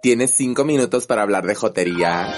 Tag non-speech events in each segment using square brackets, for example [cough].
¿Tienes cinco minutos para hablar de jotería?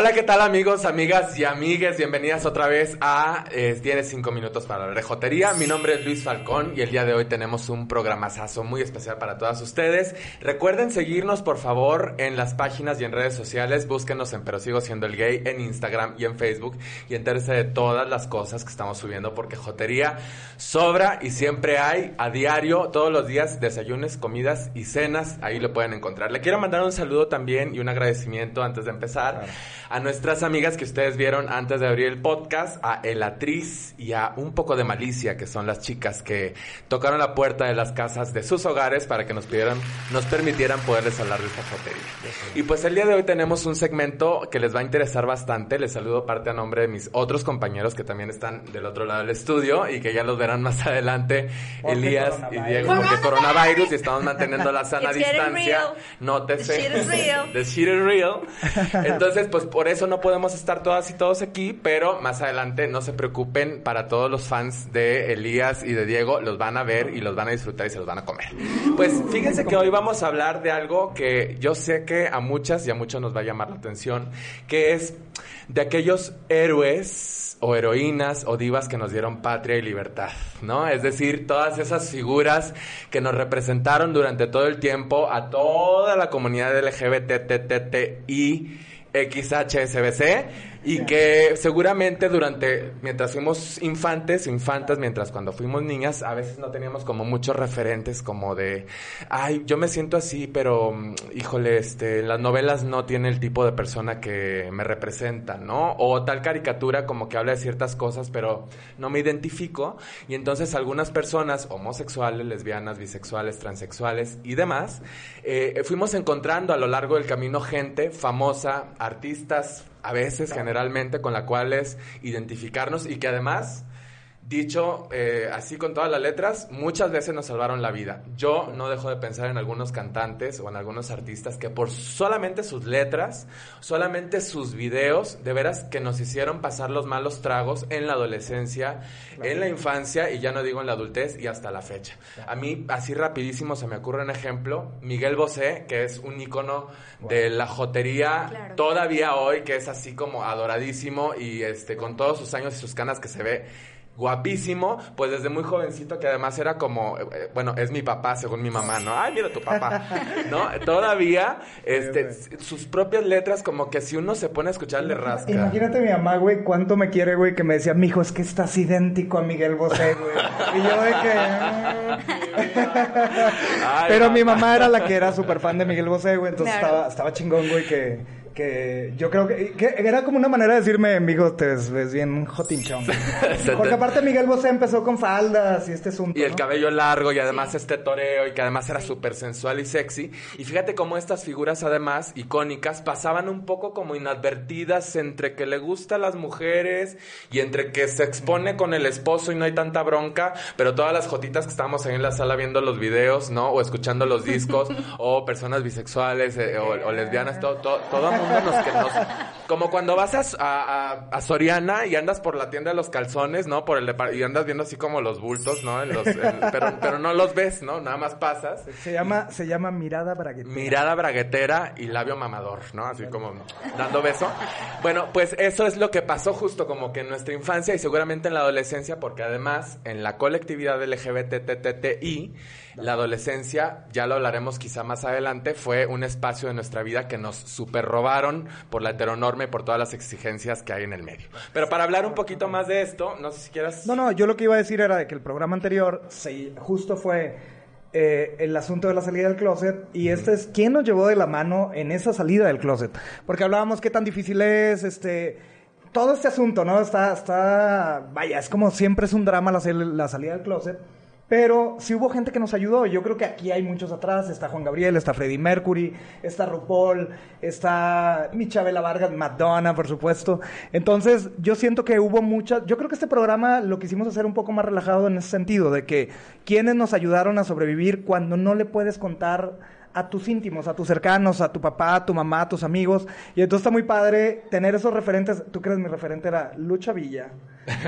Hola, ¿qué tal amigos, amigas y amigues? Bienvenidas otra vez a eh, Tienes 5 minutos para la rejotería. Mi nombre es Luis Falcón y el día de hoy tenemos un programazazo muy especial para todas ustedes. Recuerden seguirnos por favor en las páginas y en redes sociales. Búsquenos en Pero Sigo Siendo el Gay en Instagram y en Facebook y entérese de todas las cosas que estamos subiendo porque jotería sobra y siempre hay a diario, todos los días, desayunes, comidas y cenas. Ahí lo pueden encontrar. Le quiero mandar un saludo también y un agradecimiento antes de empezar a nuestras amigas que ustedes vieron antes de abrir el podcast, a Elatriz y a Un poco de Malicia, que son las chicas que tocaron la puerta de las casas de sus hogares para que nos pidieran, nos permitieran poderles hablar de esta jotería. Y pues el día de hoy tenemos un segmento que les va a interesar bastante. Les saludo parte a nombre de mis otros compañeros que también están del otro lado del estudio y que ya los verán más [laughs] adelante, Porque Elías y. Diego, porque coronavirus y estamos manteniendo la sana It's distancia. real. Nótese. The shit is real. The shit is real. [laughs] Entonces, pues por eso no podemos estar todas y todos aquí, pero más adelante no se preocupen, para todos los fans de Elías y de Diego, los van a ver y los van a disfrutar y se los van a comer. Pues fíjense que hoy vamos a hablar de algo que yo sé que a muchas y a muchos nos va a llamar la atención, que es de aquellos héroes o heroínas o divas que nos dieron patria y libertad, ¿no? Es decir, todas esas figuras que nos representaron durante todo el tiempo a toda la comunidad LGBTTTI XHSBC y que seguramente durante, mientras fuimos infantes, infantas, mientras cuando fuimos niñas, a veces no teníamos como muchos referentes como de, ay, yo me siento así, pero mm, híjole, este, las novelas no tiene el tipo de persona que me representa, ¿no? O tal caricatura como que habla de ciertas cosas, pero no me identifico y entonces algunas personas homosexuales, lesbianas, bisexuales, transexuales y demás, eh, fuimos encontrando a lo largo del camino gente famosa, artistas, a veces generalmente con la cuales identificarnos y que además dicho eh, así con todas las letras, muchas veces nos salvaron la vida. Yo no dejo de pensar en algunos cantantes o en algunos artistas que por solamente sus letras, solamente sus videos, de veras que nos hicieron pasar los malos tragos en la adolescencia, en la infancia y ya no digo en la adultez y hasta la fecha. A mí, así rapidísimo se me ocurre un ejemplo, Miguel Bosé, que es un ícono de la jotería Claro. todavía hoy, que es así como adoradísimo y este con todos sus años y sus canas que se ve guapísimo, pues desde muy jovencito que además era como, eh, bueno, es mi papá según mi mamá, ¿no? Ay, mira tu papá, ¿no? [laughs] Todavía, este, sus propias letras como que si uno se pone a escuchar le rasca. Imagínate mi mamá, güey, cuánto me quiere, güey, que me decía, mijo, es que estás idéntico a Miguel Bosé, güey. Y yo de que... [laughs] Ay, Pero mi mamá era la que era súper fan de Miguel Bosé, güey, entonces Claro. estaba, estaba chingón, güey, que, que yo creo que, que era como una manera de decirme, amigo, te ves, ves bien jotinchón. güey". [laughs] Se Porque te- aparte Miguel Bosé empezó con faldas y este asunto, Y el ¿no? cabello largo y además este toreo y que además era súper sensual y sexy. Y fíjate cómo estas figuras además icónicas pasaban un poco como inadvertidas entre que le gusta a las mujeres y entre que se expone con el esposo y no hay tanta bronca, pero todas las jotitas que estábamos ahí en la sala viendo los videos, ¿no? O escuchando los discos, [laughs] o personas bisexuales eh, o, o lesbianas, todo, todo, todo mundo [laughs] nos, que nos... Como cuando vas a, a, a- Soriana y andas por la tienda de los calzones, ¿no? Por el y andas viendo así como los bultos, ¿no? En los, en- pero, pero no los ves, ¿no? Nada más pasas. Se llama, se llama mirada braguetera. Mirada braguetera y labio mamador, ¿no? Así como dando beso. Bueno, pues eso es lo que pasó justo como que en nuestra infancia y seguramente en la adolescencia, porque además en la colectividad LGBTTTI, la adolescencia, ya lo hablaremos quizá más adelante, fue un espacio de nuestra vida que nos super por la heteronorma y por todas las exigencias que hay en el medio. Pero para hablar un poquito más de esto, no sé si quieras... No, no, yo lo que iba a decir era de que el programa anterior se, justo fue eh, el asunto de la salida del closet y este es quién nos llevó de la mano en esa salida del closet. Porque hablábamos qué tan difícil es, este... Todo este asunto, ¿no? Está, está, vaya, es como siempre es un drama la, la salida del closet. Pero sí hubo gente que nos ayudó. Yo creo que aquí hay muchos atrás. Está Juan Gabriel, está Freddie Mercury, está RuPaul, está Michabela Vargas, Madonna, por supuesto. Entonces, yo siento que hubo muchas. Yo creo que este programa lo quisimos hacer un poco más relajado en ese sentido, de que quienes nos ayudaron a sobrevivir cuando no le puedes contar a tus íntimos, a tus cercanos, a tu papá, a tu mamá, a tus amigos. Y entonces está muy padre tener esos referentes. ¿Tú crees mi referente era Lucha Villa?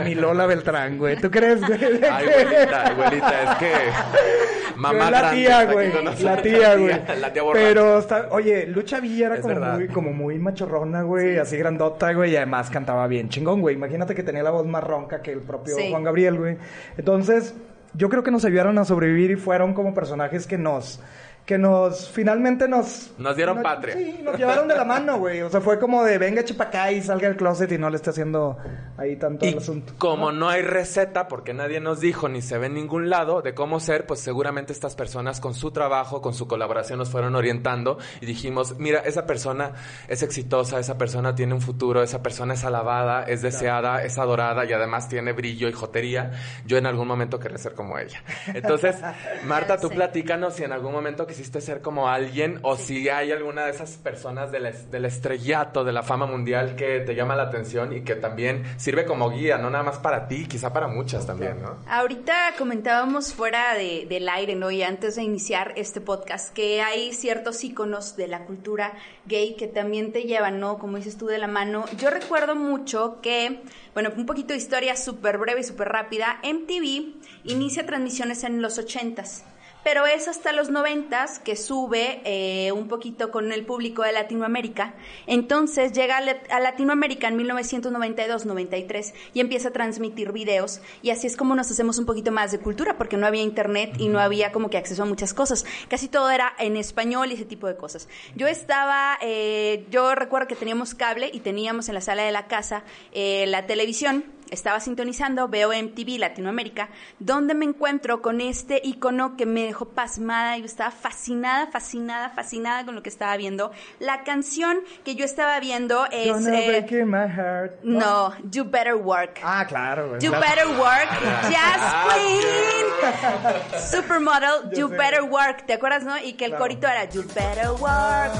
Mi Lola Beltrán, güey. ¿Tú crees, güey? [laughs] Ay, abuelita, abuelita, es que... [laughs] Mamá la grande, tía, güey. La tía, güey. La tía borracha. Pero está, oye, Lucha Villa era como muy, como muy machorrona, güey, así grandota, güey, y además cantaba bien chingón, güey. Imagínate que tenía la voz más ronca que el propio Sí. Juan Gabriel, güey. Entonces, yo creo que nos ayudaron a sobrevivir y fueron como personajes que nos que nos finalmente nos Nos dieron patria. Sí, nos llevaron de la mano, güey. O sea, fue como de venga chipacá y salga del closet y no le esté haciendo ahí tanto el Y asunto. como no hay receta, porque nadie nos dijo ni se ve en ningún lado de cómo ser, pues seguramente estas personas con su trabajo, con su colaboración nos fueron orientando y dijimos, mira, esa persona es exitosa, esa persona tiene un futuro, esa persona es alabada, es deseada, es adorada y además tiene brillo y jotería. Yo en algún momento querré ser como ella. Entonces, [laughs] Marta, tú Sí. platícanos si en algún momento quisiste ser como alguien o si hay alguna de esas personas del, es- del estrellato, de la fama mundial que te llama la atención y que también sirve como guía, no nada más para ti, quizá para muchas también, ¿no? Ahorita comentábamos fuera de- del aire, ¿no? Y antes de iniciar este podcast, que hay ciertos íconos de la cultura gay que también te llevan, ¿no? Como dices tú, de la mano. Yo recuerdo mucho que, bueno, un poquito de historia súper breve y súper rápida. MTV inicia transmisiones en los ochentas. Pero es hasta los noventas que sube eh, un poquito con el público de Latinoamérica. Entonces llega a Lat- a Latinoamérica en 1992-93 y empieza a transmitir videos. Y así es como nos hacemos un poquito más de cultura, porque no había internet y no había como que acceso a muchas cosas. Casi todo era en español y ese tipo de cosas. Yo estaba, eh, yo recuerdo que teníamos cable y teníamos en la sala de la casa eh, la televisión estaba sintonizando, veo MTV Latinoamérica, donde me encuentro con este icono que me dejó pasmada. Yo estaba fascinada, fascinada, fascinada con lo que estaba viendo. La canción que yo estaba viendo es. Eh, break in my heart. no, You Better Work. Ah, claro. You claro. Better Work, [laughs] Jazz Queen, [laughs] Supermodel, You sé. Better Work, ¿te acuerdas, no? Y que el Claro. corito era You Better Work,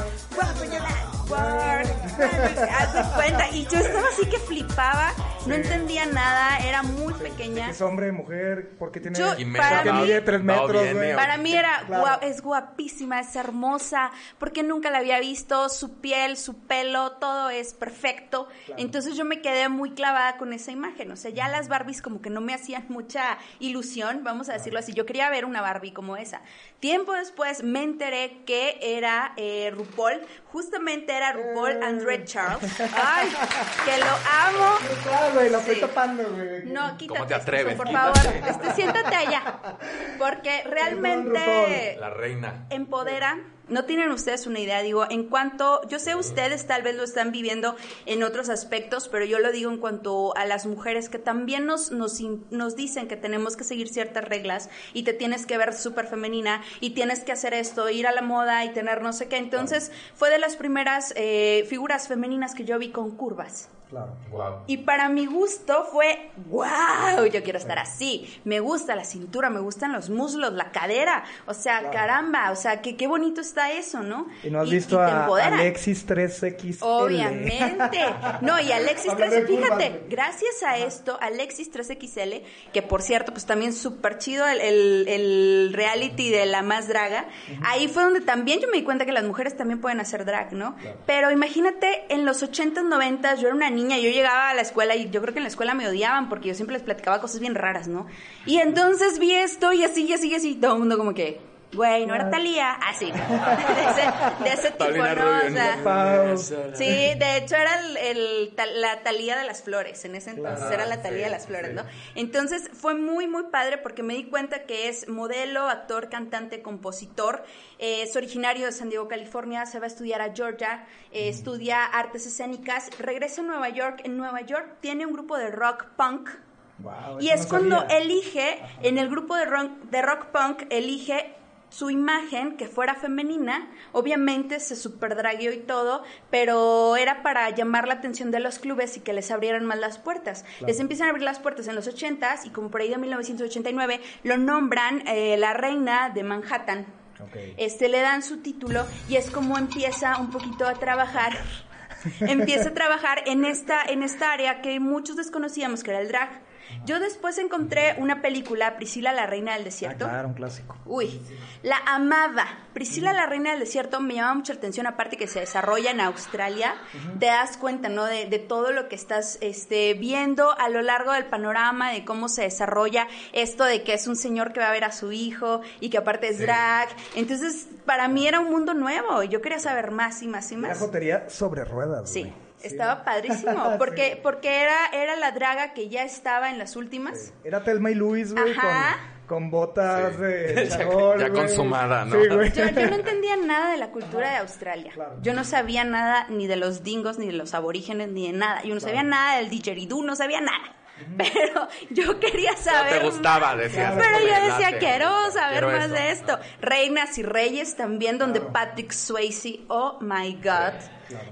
[laughs] Haz de cuenta, y yo estaba así que flipaba, no entendía nada, era muy pequeña. Es hombre, mujer, porque tiene... Yo- Y para mí- mide tres metros, viene, Para mí era Claro. es guapísima, es hermosa, porque nunca la había visto, su piel, su pelo, todo es perfecto. Entonces yo me quedé muy clavada con esa imagen. O sea, ya las Barbies como que no me hacían mucha ilusión, vamos a decirlo así. Yo quería ver una Barbie como esa. Tiempo después me enteré que era eh, RuPaul, justamente era RuPaul André Charles. Ay, que lo amo. Ah, güey, la estoy Sí. tapando, güey. No, quítate, ¿Cómo te atreves? por favor. Este, siéntate allá. Porque realmente La reina. empodera. No tienen ustedes una idea, digo, en cuanto, yo sé ustedes tal vez lo están viviendo en otros aspectos, pero yo lo digo en cuanto a las mujeres que también nos, nos, nos dicen que tenemos que seguir ciertas reglas y te tienes que ver súper femenina y tienes que hacer esto, ir a la moda y tener no sé qué. Entonces fue de las primeras eh, figuras femeninas que yo vi con curvas. Claro. Wow. Y para mi gusto fue, wow, yo quiero estar así. Me gusta la cintura, me gustan los muslos, la cadera. O sea, caramba, o sea, que qué bonito está eso, ¿no? ¿Y no has y visto te a. Alexis 3XL? Obviamente. No, y Alexis Hablando 3 de curvas, fíjate, gracias a esto, Alexis 3XL, que por cierto, pues también súper chido el, el- el reality de la más draga, ahí fue donde también yo me di cuenta que las mujeres también pueden hacer drag, ¿no? Pero imagínate, en los 80s, 90s, yo era una niña, yo llegaba a la escuela y yo creo que en la escuela me odiaban porque yo siempre les platicaba cosas bien raras, ¿no? Y entonces vi esto y así, y así, y así, todo el mundo como que... güey, no era Talía, así, [laughs] de, ese, tipo, ¿no? O sea, sí, de hecho era el, la Talía de las flores, en ese entonces era la Talía de las flores, ¿no? Entonces fue muy, muy padre porque me di cuenta que es modelo, actor, cantante, compositor, eh, es originario de San Diego, California, se va a estudiar a Georgia, eh, estudia artes escénicas, regresa a Nueva York, en Nueva York tiene un grupo de rock punk, y es cuando elige, en el grupo de rock, de rock punk, elige su imagen que fuera femenina, obviamente se superdragueó y todo, pero era para llamar la atención de los clubes y que les abrieran más las puertas. Les empiezan a abrir las puertas en los 80s y como por ahí de 1989 lo nombran eh, la reina de Manhattan. Este le dan su título y es como empieza un poquito a trabajar [laughs] empieza a trabajar en esta en esta área que muchos desconocíamos que era el drag yo después encontré una película, Priscila la Reina del Desierto. Ah, claro, un clásico. Uy, la amaba. Priscila la Reina del Desierto me llama mucha atención, aparte que se desarrolla en Australia. Te das cuenta, ¿no? De, todo lo que estás este, viendo a lo largo del panorama, de cómo se desarrolla esto de que es un señor que va a ver a su hijo y que aparte es drag. Entonces, para mí era un mundo nuevo. Yo quería saber más y más y más. La jotería sobre ruedas. Sí. Estaba padrísimo, [laughs] porque, porque era, era la draga que ya estaba en las últimas. Era Telma y Luis, güey, con, botas de charol, [laughs] Ya, consumada, ¿no? Yo, yo, no entendía nada de la cultura de Australia. Yo no sabía nada ni de los dingos, ni de los aborígenes, ni de nada. Yo no sabía nada del didgeridoo, no sabía nada. Pero yo quería saber. te gustaba, decías. Pero yo decía, quiero saber más de esto. Reinas y Reyes también, donde Patrick Swayze, oh my God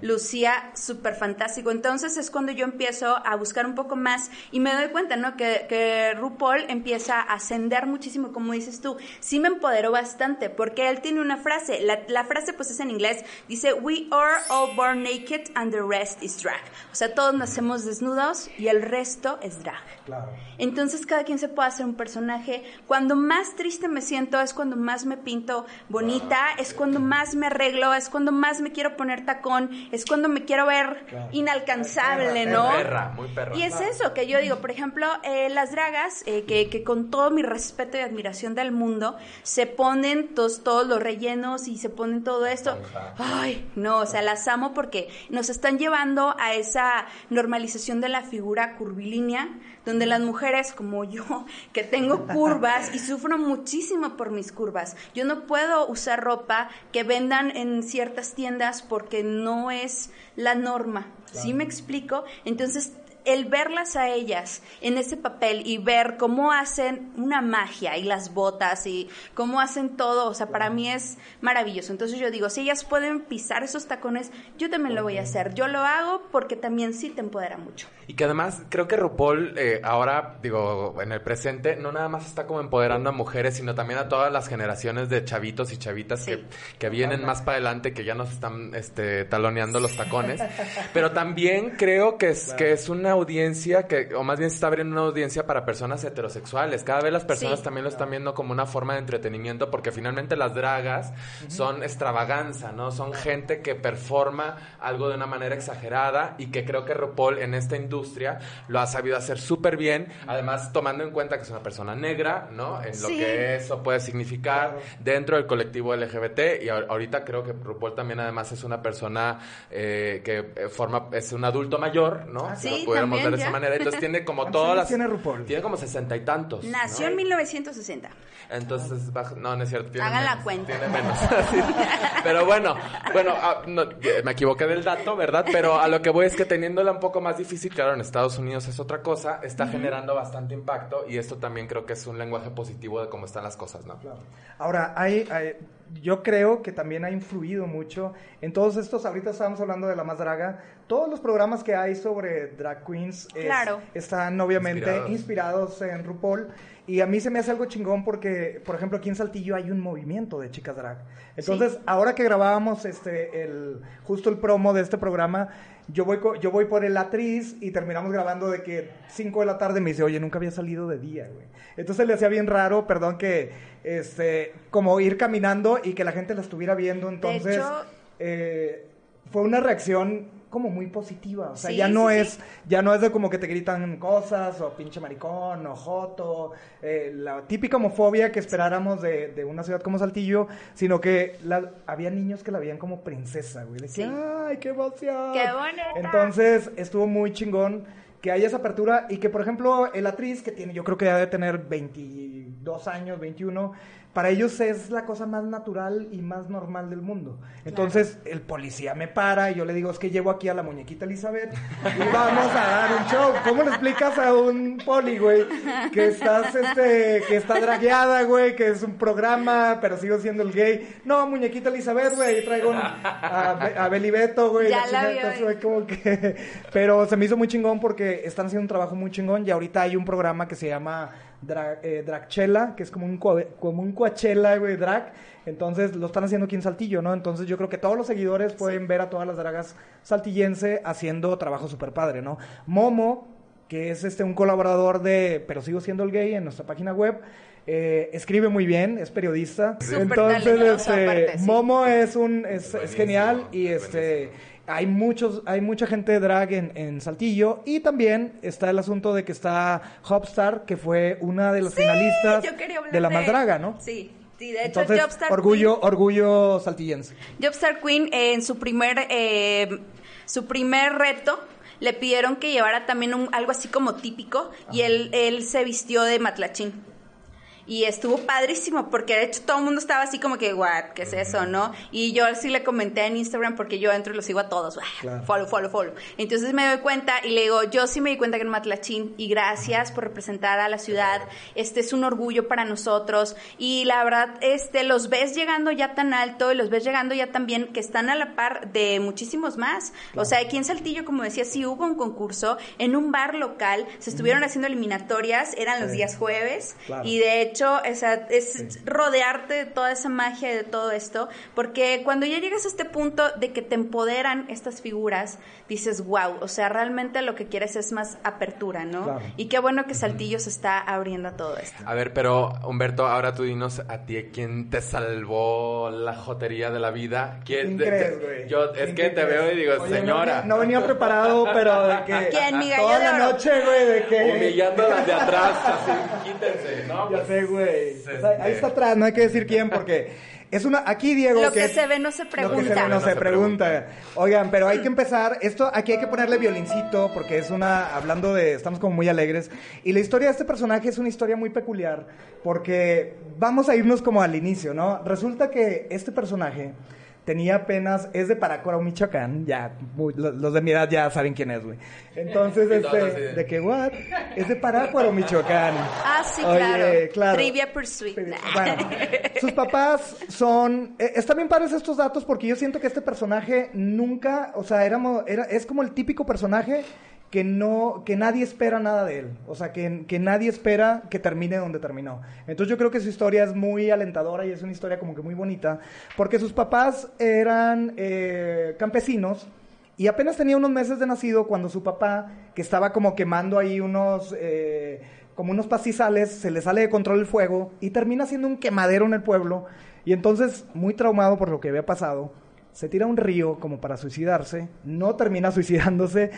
lucía súper fantástico. Entonces es cuando yo empiezo a buscar un poco más y me doy cuenta, ¿no? Que, que RuPaul empieza a ascender muchísimo, como dices tú. Sí me empoderó bastante, porque él tiene una frase, la, la frase pues es en inglés, dice, We are all born naked and the rest is drag. O sea, todos nacemos desnudos y el resto es drag. Claro. Entonces cada quien se puede hacer un personaje. Cuando más triste me siento es cuando más me pinto bonita, es cuando más me arreglo, es cuando más me quiero poner tacón es cuando me quiero ver inalcanzable, ¿no? Muy perra, muy perra. Y es eso que yo digo, por ejemplo, eh, las dragas, eh, que, que, con todo mi respeto y admiración del mundo, se ponen todos los rellenos y se ponen todo esto. Ay, no, o sea, las amo porque nos están llevando a esa normalización de la figura curvilínea, donde las mujeres como yo, [laughs] que tengo curvas y sufro muchísimo por mis curvas, yo no puedo usar ropa que vendan en ciertas tiendas porque no es la norma. ¿Sí me explico? Entonces el verlas a ellas en ese papel y ver cómo hacen una magia y las botas y cómo hacen todo, o sea, para mí es maravilloso. Entonces yo digo, si ellas pueden pisar esos tacones, yo también lo voy a hacer. Yo lo hago porque también sí te empodera mucho. Y que además creo que RuPaul eh, ahora, digo, en el presente, no nada más está como empoderando a mujeres, sino también a todas las generaciones de chavitos y chavitas que, que, vienen más para adelante, que ya nos están este, taloneando los tacones. [laughs] Pero también creo que es, que es una audiencia que, o más bien se está abriendo una audiencia para personas heterosexuales. Cada vez las personas también lo están viendo como una forma de entretenimiento, porque finalmente las dragas son extravaganza, ¿no? Son gente que performa algo de una manera exagerada y que creo que RuPaul en esta industria lo ha sabido hacer súper bien. Además, tomando en cuenta que es una persona negra, ¿no? En lo que eso puede significar dentro del colectivo LGBT. Y ahorita creo que RuPaul también además es una persona eh, que eh, forma, es un adulto mayor, ¿no? Sí, de esa manera. Entonces tiene como todas las... tiene RuPaul? Tiene como sesenta y tantos. Nació en 1960. Entonces, no, no es cierto. Tiene Hagan la cuenta. Tiene menos. [laughs] Pero bueno, bueno, ah, me equivoqué del dato, ¿verdad? Pero a lo que voy es que teniéndola un poco más difícil, claro, en Estados Unidos es otra cosa, está generando bastante impacto y esto también creo que es un lenguaje positivo de cómo están las cosas, ¿no? Claro. Ahora, hay, yo creo que también ha influido mucho en todos estos, ahorita estábamos hablando de La Más Draga, todos los programas que hay sobre drag queens están obviamente inspirados. en RuPaul. Y a mí se me hace algo chingón porque, por ejemplo, aquí en Saltillo hay un movimiento de chicas drag. Entonces, ahora que grabábamos este, el, justo el promo de este programa, yo voy, yo voy por el atriz y terminamos grabando de que 5 de la tarde me dice, oye, nunca había salido de día, güey. Entonces le hacía bien raro, perdón, que, este, como ir caminando y que la gente la estuviera viendo. Entonces, eh, fue una reacción como muy positiva. O sea, Sí, ya no sí, es, sí. ya no es de como que te gritan cosas, o pinche maricón, o joto, eh, la típica homofobia que esperáramos de, de una ciudad como Saltillo, sino que la- había niños que la veían como princesa, güey. ¡ay, qué emoción! ¡Qué bonita! Entonces, estuvo muy chingón que haya esa apertura y que, por ejemplo, el actriz que tiene, yo creo que ya debe tener 22 años, 21, para ellos es la cosa más natural y más normal del mundo. Entonces, el policía me para y yo le digo, es que llevo aquí a la muñequita Elizabeth y vamos a dar un show. ¿Cómo le explicas a un poli, güey, que estás, este, que está dragueada, güey, que es un programa, pero sigo siendo el gay? No, muñequita Elizabeth, güey, traigo un- a, a Beli Beto, güey. Ya la entonces, güey, como que... Pero se me hizo muy chingón porque están haciendo un trabajo muy chingón y ahorita hay un programa que se llama Dra eh, Dragchela, que es como un, co- como un Coachella, güey, drag. Entonces lo están haciendo aquí en Saltillo, ¿no? Entonces yo creo que todos los seguidores pueden ver a todas las dragas saltillense haciendo trabajo súper padre, ¿no? Momo, que es este un colaborador de Pero sigo siendo el gay en nuestra página web. eh, escribe muy bien, es periodista. Entonces, este, aparte, sí. Momo es un es, genial y este hay muchos hay mucha gente de drag en, en Saltillo y también está el asunto de que está Hopstar que fue una de las finalistas de la más draga, ¿no? Sí, sí, de hecho, Entonces, Jobstar orgullo orgullo saltillense. Queen, Jobstar Queen eh, en su primer, eh, su primer reto le pidieron que llevara también un- algo así como típico y él, él se vistió de matlachín. Y estuvo padrísimo, porque de hecho todo el mundo estaba así como que, what, ¿qué es eso, no? Y yo sí le comenté en Instagram porque yo entro y los sigo a todos, ¡ah! Claro. follow, follow, follow. Entonces me doy cuenta y le digo, yo sí me di cuenta que era matlachín y gracias por representar a la ciudad. Este es un orgullo para nosotros. Y la verdad, este, los ves llegando ya tan alto y los ves llegando ya tan bien que están a la par de muchísimos más. O sea, aquí en Saltillo, como decía, sí hubo un concurso en un bar local, se estuvieron haciendo eliminatorias, eran los Sí. días jueves Claro. y de hecho, o sea, es rodearte de toda esa magia y de todo esto, porque cuando ya llegas a este punto de que te empoderan estas figuras, dices, wow, o sea, realmente lo que quieres es más apertura, ¿no? Claro. Y qué bueno que Saltillo se está abriendo a todo esto. A ver, pero Humberto, ahora tú dinos a ti quién te salvó la jotería de la vida. ¿Quién ¿Quién te- crees, te- güey? Yo es ¿Quién que te crees? veo y digo, Oye, señora. No, venía preparado, pero de que ¿Quién, mi gallo toda de la oro? noche, güey, de que Humillando las de atrás, así, quítense, ¿no? Ya sé, güey. O sea, ahí está atrás, no hay que decir quién porque es una aquí Diego Lo que es- se ve no se Lo que se pregunta. ve no No se se pregunta. Oigan, pero hay que empezar. Esto aquí hay que ponerle violincito porque es una hablando de estamos como muy alegres y la historia de este personaje es una historia muy peculiar porque vamos a irnos como al inicio, ¿no? Resulta que este personaje tenía apenas es de Parácuaro, Michoacán, ya muy- los, de mi edad ya saben quién es, güey. Entonces [laughs] este de- que what? Es de Parácuaro, Michoacán. Ah, sí, Oye, claro. claro. Trivia Pursuit. Bueno, sus papás son... eh, están bien padres estos datos porque yo siento que este personaje nunca... O sea, éramos, era, es como el típico personaje que no que nadie espera nada de él. O sea, que, que nadie espera que termine donde terminó. Entonces yo creo que su historia es muy alentadora y es una historia como que muy bonita. Porque sus papás eran eh, campesinos y apenas tenía unos meses de nacido cuando su papá, que estaba como quemando ahí unos, eh, como unos pastizales, se le sale de control el fuego y termina siendo un quemadero en el pueblo. Y entonces, muy traumado por lo que había pasado, se tira a un río como para suicidarse, no termina [laughs] suicidándose,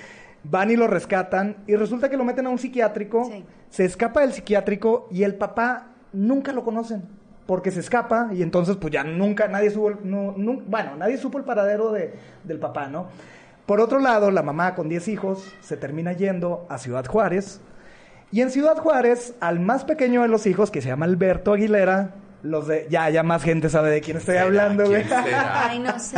van y lo rescatan y resulta que lo meten a un psiquiátrico, Sí. se escapa del psiquiátrico y el papá nunca lo conocen. Porque se escapa y entonces pues ya nunca, nadie supo, bueno, nadie supo el paradero de, del papá, ¿no? Por otro lado, la mamá con 10 hijos se termina yendo a Ciudad Juárez. Y en Ciudad Juárez, al más pequeño de los hijos, que se llama Alberto Aguilera, los de... Ya, ya más gente sabe de quién estoy hablando, güey. [laughs] Ay, no sé.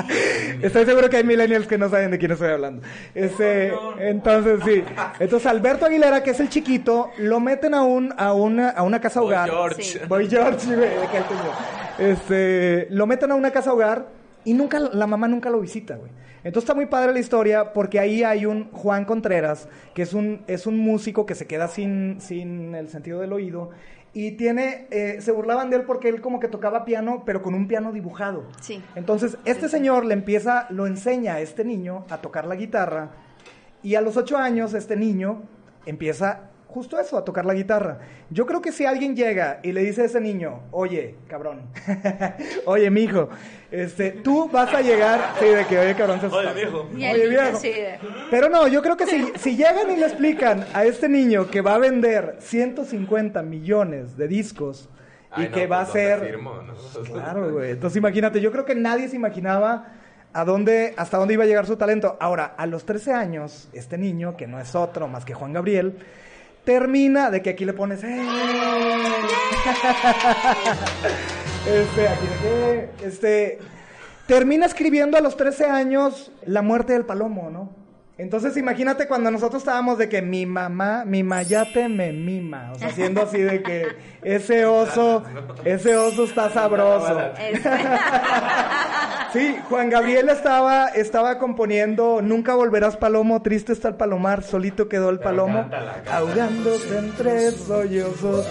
Estoy seguro que hay millennials que no saben de quién estoy hablando. Este, entonces sí. Entonces Alberto Aguilera, que es el chiquito, lo meten a un a una a una casa Boy hogar. George. Sí. Boy George, güey. Este, lo meten a una casa hogar y nunca la mamá nunca lo visita, güey. Entonces está muy padre la historia porque ahí hay un Juan Contreras, que es un es un músico que se queda sin sin el sentido del oído y tiene eh, se burlaban de él porque él como que tocaba piano, pero con un piano dibujado. Sí. Entonces, este señor le empieza, lo enseña a este niño a tocar la guitarra y a los ocho años este niño empieza justo eso, a tocar la guitarra. Yo creo que si alguien llega y le dice a ese niño, oye, cabrón, [laughs] oye, mijo, este, tú vas a llegar, sí, de que, oye, cabrón, se Oye, viejo. Oye, viejo. Pero no, yo creo que si, si llegan y le explican a este niño que va a vender 150 millones de discos y Ay, no, que va a pues, ¿dónde ser... firmo, no? [laughs] Claro, güey. Entonces imagínate, yo creo que nadie se imaginaba a dónde, hasta dónde iba a llegar su talento. Ahora, a los 13 años, este niño, que no es otro más que Juan Gabriel, termina de que aquí le pones... ¡eh! [laughs] este, aquí de que... Este... Termina escribiendo a los 13 años La muerte del palomo, ¿no? Entonces imagínate cuando nosotros estábamos de que mi mamá, mi mayate me mima, o sea, siendo así de que ese oso, ese oso está sabroso. Sí, Juan Gabriel estaba, estaba componiendo Nunca volverás palomo, triste está el palomar, solito quedó el palomo, ahogándose entre sollozos,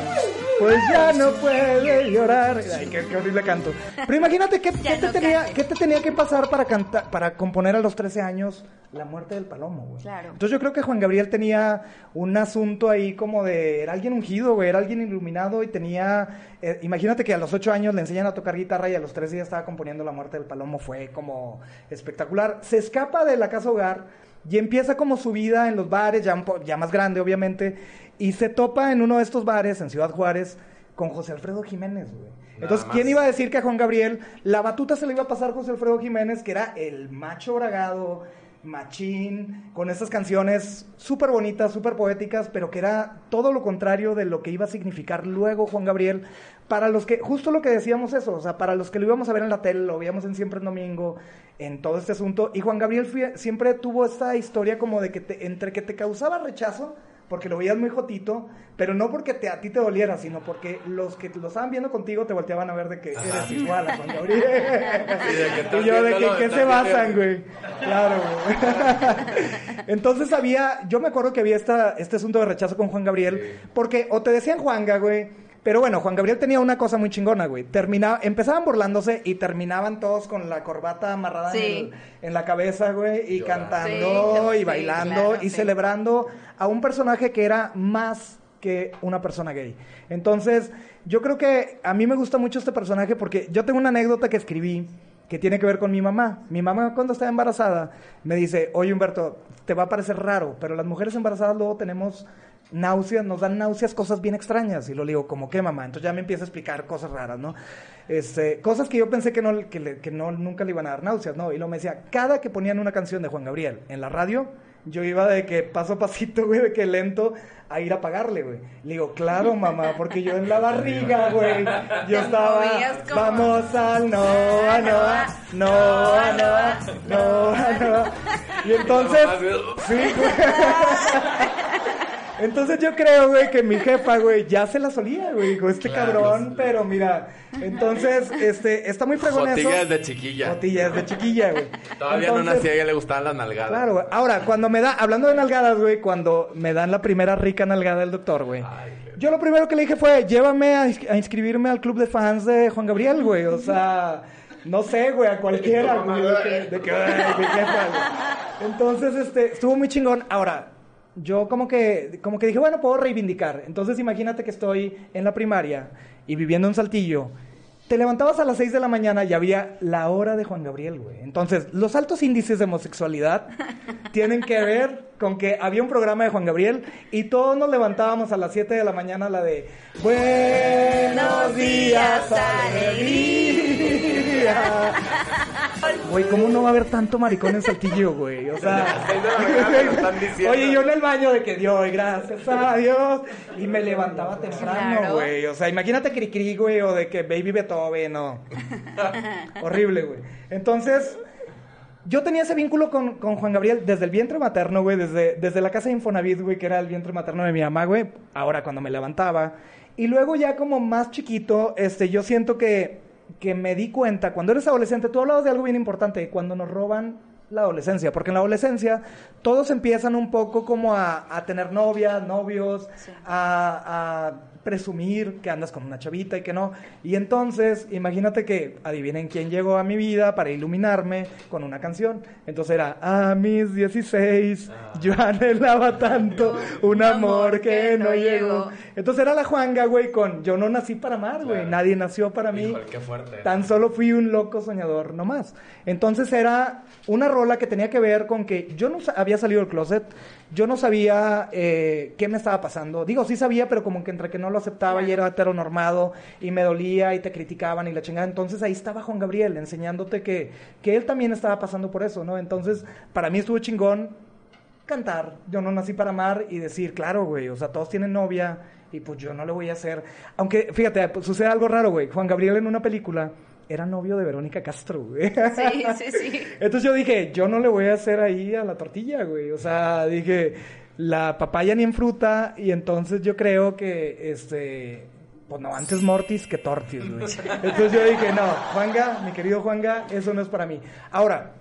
pues ya no puede llorar. Ay, qué, qué horrible canto. Pero imagínate qué, qué te tenía, qué te tenía que pasar para cantar, para componer a los 13 años La muerte del palomo, güey. Claro. Entonces yo creo que Juan Gabriel tenía un asunto ahí como de, era alguien ungido, güey, era alguien iluminado y tenía, eh, imagínate que a los ocho años le enseñan a tocar guitarra y a los tres días estaba componiendo La muerte del palomo, fue como espectacular. Se escapa de la casa hogar y empieza como su vida en los bares, ya, un po- ya más grande obviamente, y se topa en uno de estos bares en Ciudad Juárez con José Alfredo Jiménez, güey. Entonces, más. ¿quién iba a decir que a Juan Gabriel la batuta se le iba a pasar a José Alfredo Jiménez, que era el macho bragado, machín, con esas canciones súper bonitas, súper poéticas, pero que era todo lo contrario de lo que iba a significar luego Juan Gabriel para los que, justo lo que decíamos eso, o sea, para los que lo íbamos a ver en la tele, lo veíamos en Siempre en Domingo, en todo este asunto, y Juan Gabriel fue- siempre tuvo esta historia como de que te- entre que te causaba rechazo, porque lo veías muy jotito, pero no porque te, a ti te doliera, sino porque los que lo estaban viendo contigo te volteaban a ver de que eres igual a Juan Gabriel. de que estás [laughs] y yo de que qué se basan, güey. Claro, güey. [laughs] Entonces había, yo me acuerdo que había esta, este asunto de rechazo con Juan Gabriel, Sí. porque o te decían Juanga, güey. Pero bueno, Juan Gabriel tenía una cosa muy chingona, güey. Terminaba, empezaban burlándose y terminaban todos con la corbata amarrada en, el- en la cabeza, güey, y Llorando. cantando Sí, y sí, bailando claro, y sí. celebrando a un personaje que era más que una persona gay. Entonces, yo creo que a mí me gusta mucho este personaje porque yo tengo una anécdota que escribí que tiene que ver con mi mamá. Mi mamá cuando estaba embarazada me dice, oye Humberto, te va a parecer raro, pero las mujeres embarazadas luego tenemos náuseas, nos dan náuseas cosas bien extrañas. Y lo digo, ¿cómo qué, mamá? Entonces ya me empieza a explicar cosas raras, ¿no? Este, cosas que yo pensé que, no, que, no, nunca le iban a dar náuseas, ¿no? Y lo me decía, cada que ponían una canción de Juan Gabriel en la radio, yo iba de que paso a pasito, güey, de que lento a ir a pagarle, güey. Le digo, claro, mamá, porque yo en la barriga, güey, yo estaba, vamos al Noa, Noa, Noa, Noa, Noa, Noa. Y entonces, sí, güey. [laughs] Entonces yo creo, güey, que mi jefa, güey, ya se la solía, güey. Dijo, este Claro, cabrón, sí. pero mira. Entonces, este, está muy fregón eso. Jotillas de chiquilla. Jotillas de chiquilla, güey. Todavía no nacía y a ella le gustaban las nalgadas. Claro, güey. Ahora, cuando me da, hablando de nalgadas, güey, cuando me dan la primera rica nalgada del doctor, güey. Ay, güey. Yo lo primero que le dije fue, llévame a, ins- a inscribirme al club de fans de Juan Gabriel, güey. O sea, no sé, güey, a cualquiera, güey. De que, de que, güey. Entonces, este, estuvo muy chingón. Ahora, yo como que, como que dije, bueno, puedo reivindicar. Entonces, imagínate que estoy en la primaria y viviendo en Saltillo. Te levantabas a las 6 de la mañana y había la hora de Juan Gabriel, güey. Entonces, los altos índices de homosexualidad [laughs] tienen que ver con que había un programa de Juan Gabriel y todos nos levantábamos a las 7 de la mañana la de Buenos días, alegría. [laughs] Güey, ¿cómo no va a haber tanto maricón en Saltillo, güey? O sea, [laughs] oye, yo en el baño de que Dios, gracias a Dios, y me levantaba temprano, Claro. güey. O sea, imagínate Cricri, güey, o de que Baby Beethoven, no. [laughs] Horrible, güey. Entonces, yo tenía ese vínculo con, con Juan Gabriel desde el vientre materno, güey, desde, desde la casa de Infonavit, güey, que era el vientre materno de mi mamá, güey. Ahora, cuando me levantaba. Y luego ya como más chiquito, este, yo siento que, que me di cuenta, cuando eres adolescente, tú hablabas de algo bien importante, cuando nos roban la adolescencia, porque en la adolescencia todos empiezan un poco como a, a tener novias, novios, Sí. a, a presumir que andas con una chavita y que no. Y entonces, imagínate que adivinen quién llegó a mi vida para iluminarme con una canción. Entonces era, a mis 16, yo anhelaba tanto [laughs] un amor que no llegó. Entonces era la Juanga, güey, con yo no nací para amar, güey, nadie nació para mí. Híjole, qué fuerte. Tan solo fui un loco soñador, no más. Entonces era una rola que tenía que ver con que yo no había salido del closet, yo no sabía eh, qué me estaba pasando. Digo, sí sabía, pero como que entre que no lo aceptaba y era heteronormado y me dolía y te criticaban y la chingada. Entonces ahí estaba Juan Gabriel enseñándote que, que él también estaba pasando por eso, ¿no? Entonces para mí estuvo chingón cantar. Yo no nací para amar y decir, claro, güey, o sea, todos tienen novia y pues yo no le voy a hacer. Aunque, fíjate, pues, sucede algo raro, güey. Juan Gabriel en una película era novio de Verónica Castro, güey. Sí, sí, sí. [laughs] Entonces yo dije, yo no le voy a hacer ahí a la tortilla, güey. O sea, dije, la papaya ni en fruta y entonces yo creo que, este... Pues no, antes mortis que tortis, güey. Entonces yo dije, no, Juanga, mi querido Juanga, eso no es para mí. Ahora,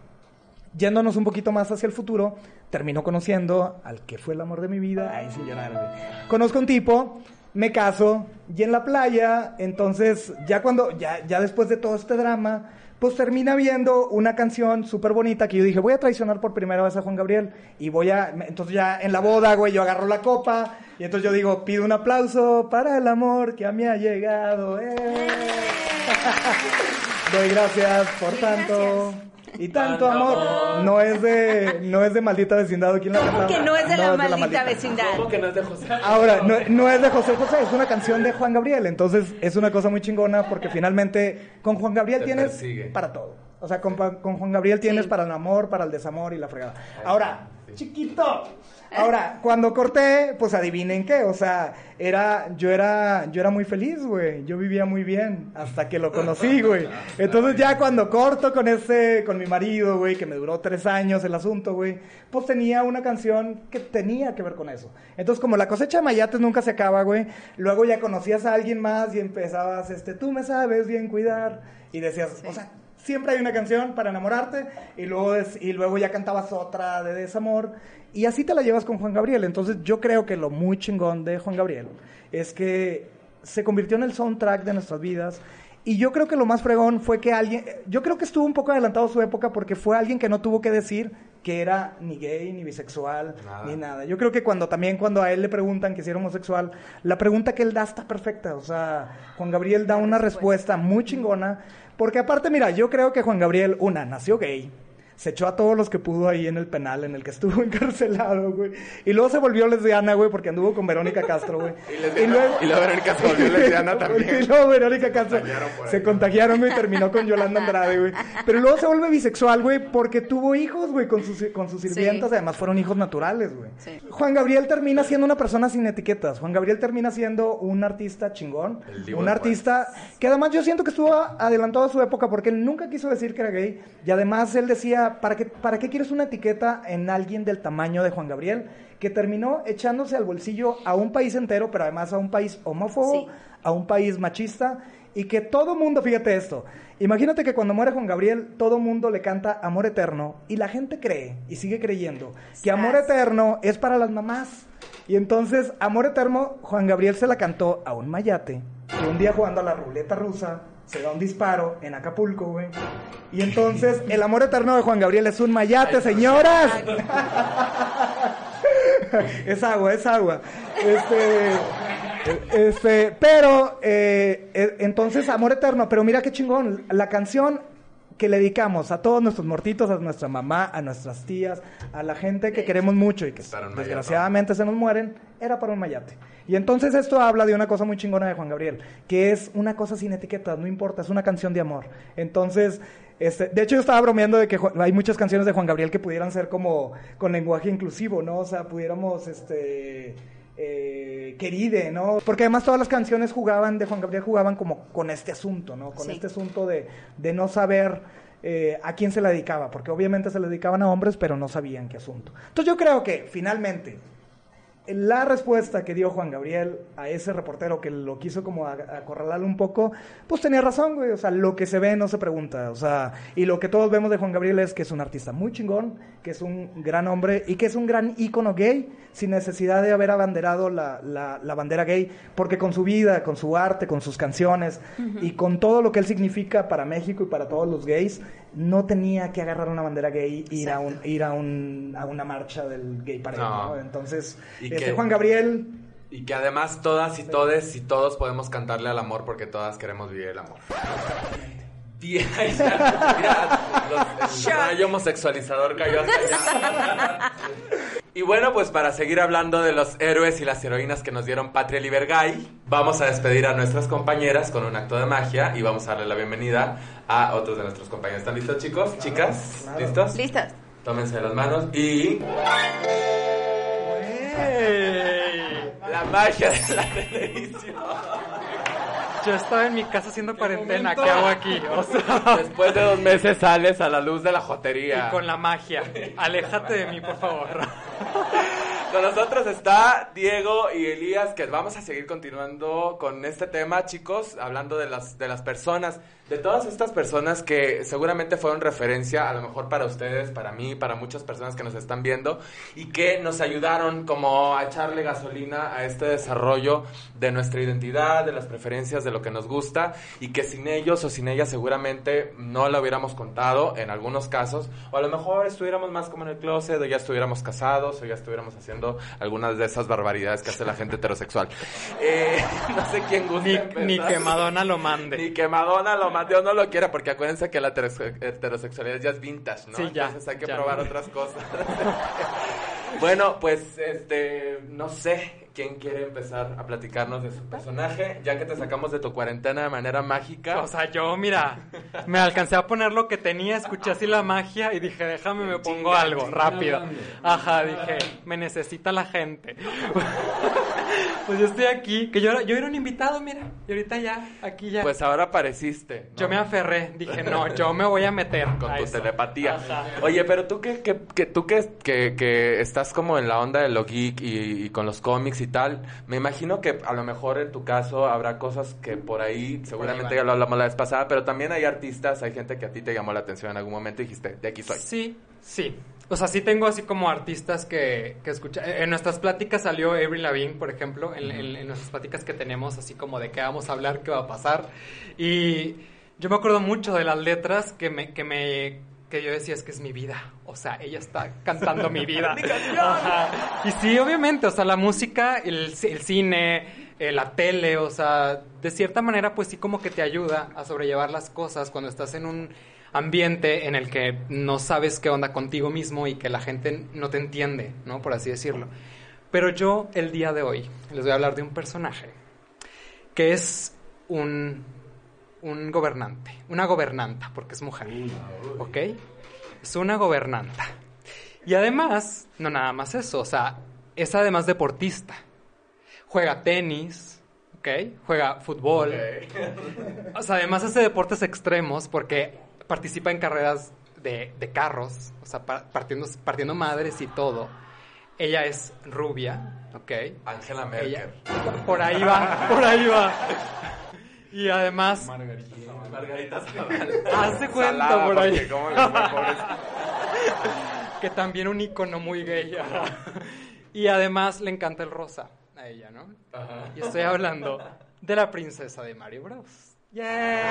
yéndonos un poquito más hacia el futuro, termino conociendo al que fue el amor de mi vida. Ay, sin llorar, güey. Conozco un tipo, me caso, y en la playa, entonces, ya cuando, ya, ya después de todo este drama, pues termina viendo una canción súper bonita que yo dije, voy a traicionar por primera vez a Juan Gabriel. Y voy a, entonces ya en la boda, güey, yo agarro la copa, y entonces yo digo, pido un aplauso para el amor que a mí ha llegado. ¡Eh! [laughs] Doy gracias por tanto. gracias. Y tanto amor. No es de, no es de maldita vecindad. ¿Quién la cantaba? Que no es de la maldita vecindad. ¿Cómo que no es de José? Ahora, no, no es de José José, es una canción de Juan Gabriel. Entonces, es una cosa muy chingona porque finalmente con Juan Gabriel Te tienes persigue. para todo. O sea, con, con Juan Gabriel tienes Sí. para el amor, para el desamor y la fregada. Ahora, chiquito. Ahora, cuando corté, pues adivinen qué, o sea, era, yo era, yo era muy feliz, güey, yo vivía muy bien hasta que lo conocí, güey. Entonces ya cuando corto con ese, con mi marido, güey, que me duró tres años el asunto, güey, pues tenía una canción que tenía que ver con eso. Entonces como la cosecha de mayates nunca se acaba, güey, luego ya conocías a alguien más y empezabas, este, tú me sabes bien cuidar y decías, o sea, siempre hay una canción para enamorarte y luego, y luego ya cantabas otra de desamor y así te la llevas con Juan Gabriel. Entonces yo creo que lo muy chingón de Juan Gabriel es que se convirtió en el soundtrack de nuestras vidas y yo creo que lo más fregón fue que alguien, yo creo que estuvo un poco adelantado a su época porque fue alguien que no tuvo que decir que era ni gay, ni bisexual, Nada. ni nada. Yo creo que cuando también cuando a él le preguntan que si era homosexual, la pregunta que él da está perfecta. O sea, Juan Gabriel da una respuesta muy chingona. Porque aparte, mira, yo creo que Juan Gabriel, una, nació gay. Se echó a todos los que pudo ahí en el penal en el que estuvo [laughs] encarcelado, güey. Y luego se volvió lesbiana, güey, porque anduvo con Verónica Castro, güey. [laughs] Y lesbiana- y luego Verónica se volvió lesbiana también. [laughs] Y luego Verónica Castro se contagiaron, güey, y terminó con Yolanda Andrade, güey. Pero luego se vuelve bisexual, güey, porque tuvo hijos, güey, con sus, con sus sirvientas. Sí. Además, fueron hijos naturales, güey. Sí. Juan Gabriel termina siendo una persona sin etiquetas. Juan Gabriel termina siendo un artista chingón. Un artista que además yo siento que estuvo adelantado a su época porque él nunca quiso decir que era gay. Y además él decía, ¿para qué, ¿para qué quieres una etiqueta en alguien del tamaño de Juan Gabriel? Que terminó echándose al bolsillo a un país entero, pero además a un país homófobo, Sí. a un país machista. Y que todo mundo, fíjate esto, imagínate que cuando muere Juan Gabriel, todo mundo le canta Amor Eterno y la gente cree y sigue creyendo que Amor. Eterno es para las mamás. Y entonces, Amor Eterno, Juan Gabriel se la cantó a un mayate, que un día jugando a la ruleta rusa, se da un disparo en Acapulco, güey. Y entonces, el Amor Eterno de Juan Gabriel es un mayate, señoras. [laughs] es agua, es agua. Este, este, pero, eh, eh, entonces, Amor Eterno, pero mira qué chingón, la canción que le dedicamos a todos nuestros mortitos, a nuestra mamá, a nuestras tías, a la gente que queremos mucho y que desgraciadamente se nos mueren, era para un mayate. Y entonces esto habla de una cosa muy chingona de Juan Gabriel, que es una cosa sin etiquetas, no importa, es una canción de amor. Entonces, este, de hecho yo estaba bromeando de que hay muchas canciones de Juan Gabriel que pudieran ser como con lenguaje inclusivo, ¿no? O sea, pudiéramos, este... Eh, queride, ¿no? Porque además todas las canciones jugaban de Juan Gabriel jugaban como con este asunto, ¿no? Con Sí. este asunto de, de no saber eh, a quién se la dedicaba, porque obviamente se le dedicaban a hombres, pero no sabían qué asunto. Entonces yo creo que finalmente la respuesta que dio Juan Gabriel a ese reportero que lo quiso como a- acorralarlo un poco, pues tenía razón, güey. O sea, lo que se ve no se pregunta. O sea, y lo que todos vemos de Juan Gabriel es que es un artista muy chingón, que es un gran hombre y que es un gran ícono gay, sin necesidad de haber abanderado la, la- la bandera gay, porque con su vida, con su arte, con sus canciones y con todo lo que él significa para México y para todos los gays, no tenía que agarrar una bandera gay e ir a un ir a un a una marcha del gay parade, No. ¿no? Entonces, Y este que- Juan Gabriel Y que además todas y todes y todos podemos cantarle al amor porque todas queremos vivir el amor. [laughs] Los- el rayo homosexualizador cayó hasta [laughs] allá. Y bueno, pues para seguir hablando de los héroes y las heroínas que nos dieron Patria Libergay, vamos a despedir a nuestras compañeras con un acto de magia y vamos a darle la bienvenida a otros de nuestros compañeros. ¿Están listos, chicos? Chicas, claro. ¿listos? Listas. Tómense las manos y... La magia de la televisión. Yo estaba en mi casa haciendo cuarentena, ¿qué hago aquí? [laughs] O sea, Después de dos meses sales a la luz de la jotería. y con la magia. [laughs] Aléjate de mí, por favor. [laughs] Con nosotros está Diego y Elías, que vamos a seguir continuando con este tema, chicos, hablando de las, de las personas, de todas estas personas que seguramente fueron referencia, a lo mejor para ustedes, para mí, para muchas personas que nos están viendo, y que nos ayudaron como a echarle gasolina a este desarrollo de nuestra identidad, de las preferencias, de lo que nos gusta, y que sin ellos o sin ellas seguramente no lo hubiéramos contado en algunos casos, o a lo mejor estuviéramos más como en el closet, o ya estuviéramos casados, o ya estuviéramos haciendo algunas de esas barbaridades que hace la gente heterosexual. Eh, [laughs] no sé quién gusta Ni, ni que Madonna lo mande. Ni que Madonna lo o no lo quiera, porque acuérdense que la heterose- heterosexualidad ya es vintage, ¿no? Sí, ya, Entonces hay que ya. probar otras cosas. [laughs] bueno, pues, este, no sé quién quiere empezar a platicarnos de su personaje, ya que te sacamos de tu cuarentena de manera mágica. O sea, yo, mira, me alcancé a poner lo que tenía, escuché así la magia y dije, déjame, me pongo algo, rápido. Ajá, dije, me necesita la gente. [laughs] Pues yo estoy aquí, que yo, era- yo era un invitado, mira, y ahorita ya, aquí ya. pues ahora apareciste. ¿no? yo me aferré, dije, no, yo me voy a meter. [laughs] con a tu eso. telepatía. Ajá. Oye, pero tú que, que, que tú que, que, que estás como en la onda de lo geek y, y con los cómics y tal, me imagino que a lo mejor en tu caso habrá cosas que por ahí, seguramente ya lo hablamos la vez pasada, pero también hay artistas, hay gente que a ti te llamó la atención en algún momento y dijiste, de aquí soy. Sí, sí. O sea, sí tengo así como artistas que, que escuchan. En nuestras pláticas salió Avril Lavigne, por ejemplo, en, en- en nuestras pláticas que tenemos, así como de qué vamos a hablar, qué va a pasar. Y yo me acuerdo mucho de las letras que me, que me, que yo decía es que es mi vida. O sea, ella está cantando mi vida. [laughs] Ajá. Y sí, obviamente, o sea, la música, el cine, eh, la tele, o sea, de cierta manera, pues sí como que te ayuda a sobrellevar las cosas cuando estás en un ambiente en el que no sabes qué onda contigo mismo y que la gente no te entiende, ¿no? Por así decirlo. Pero yo, el día de hoy, les voy a hablar de un personaje que es un, un gobernante, una gobernanta, porque es mujer, ¿ok? Es una gobernanta. Y además, no nada más eso, o sea, es además deportista. Juega tenis, ¿ok? Juega fútbol. O sea, además hace deportes extremos porque participa en carreras de, de carros, o sea, pa- partiendo, partiendo madres y todo. Ella es rubia, ¿ok? Angela Merkel. Ella, por ahí va, por ahí va. Y además, Margarita Zavala. Hace cuenta Salada, por ahí. porque cómo les fue, pobrecita. que también un icono muy gay. ajá. Y además le encanta el rosa a ella, ¿no? Y estoy hablando de la princesa de Mario Bros. ¡Yeah!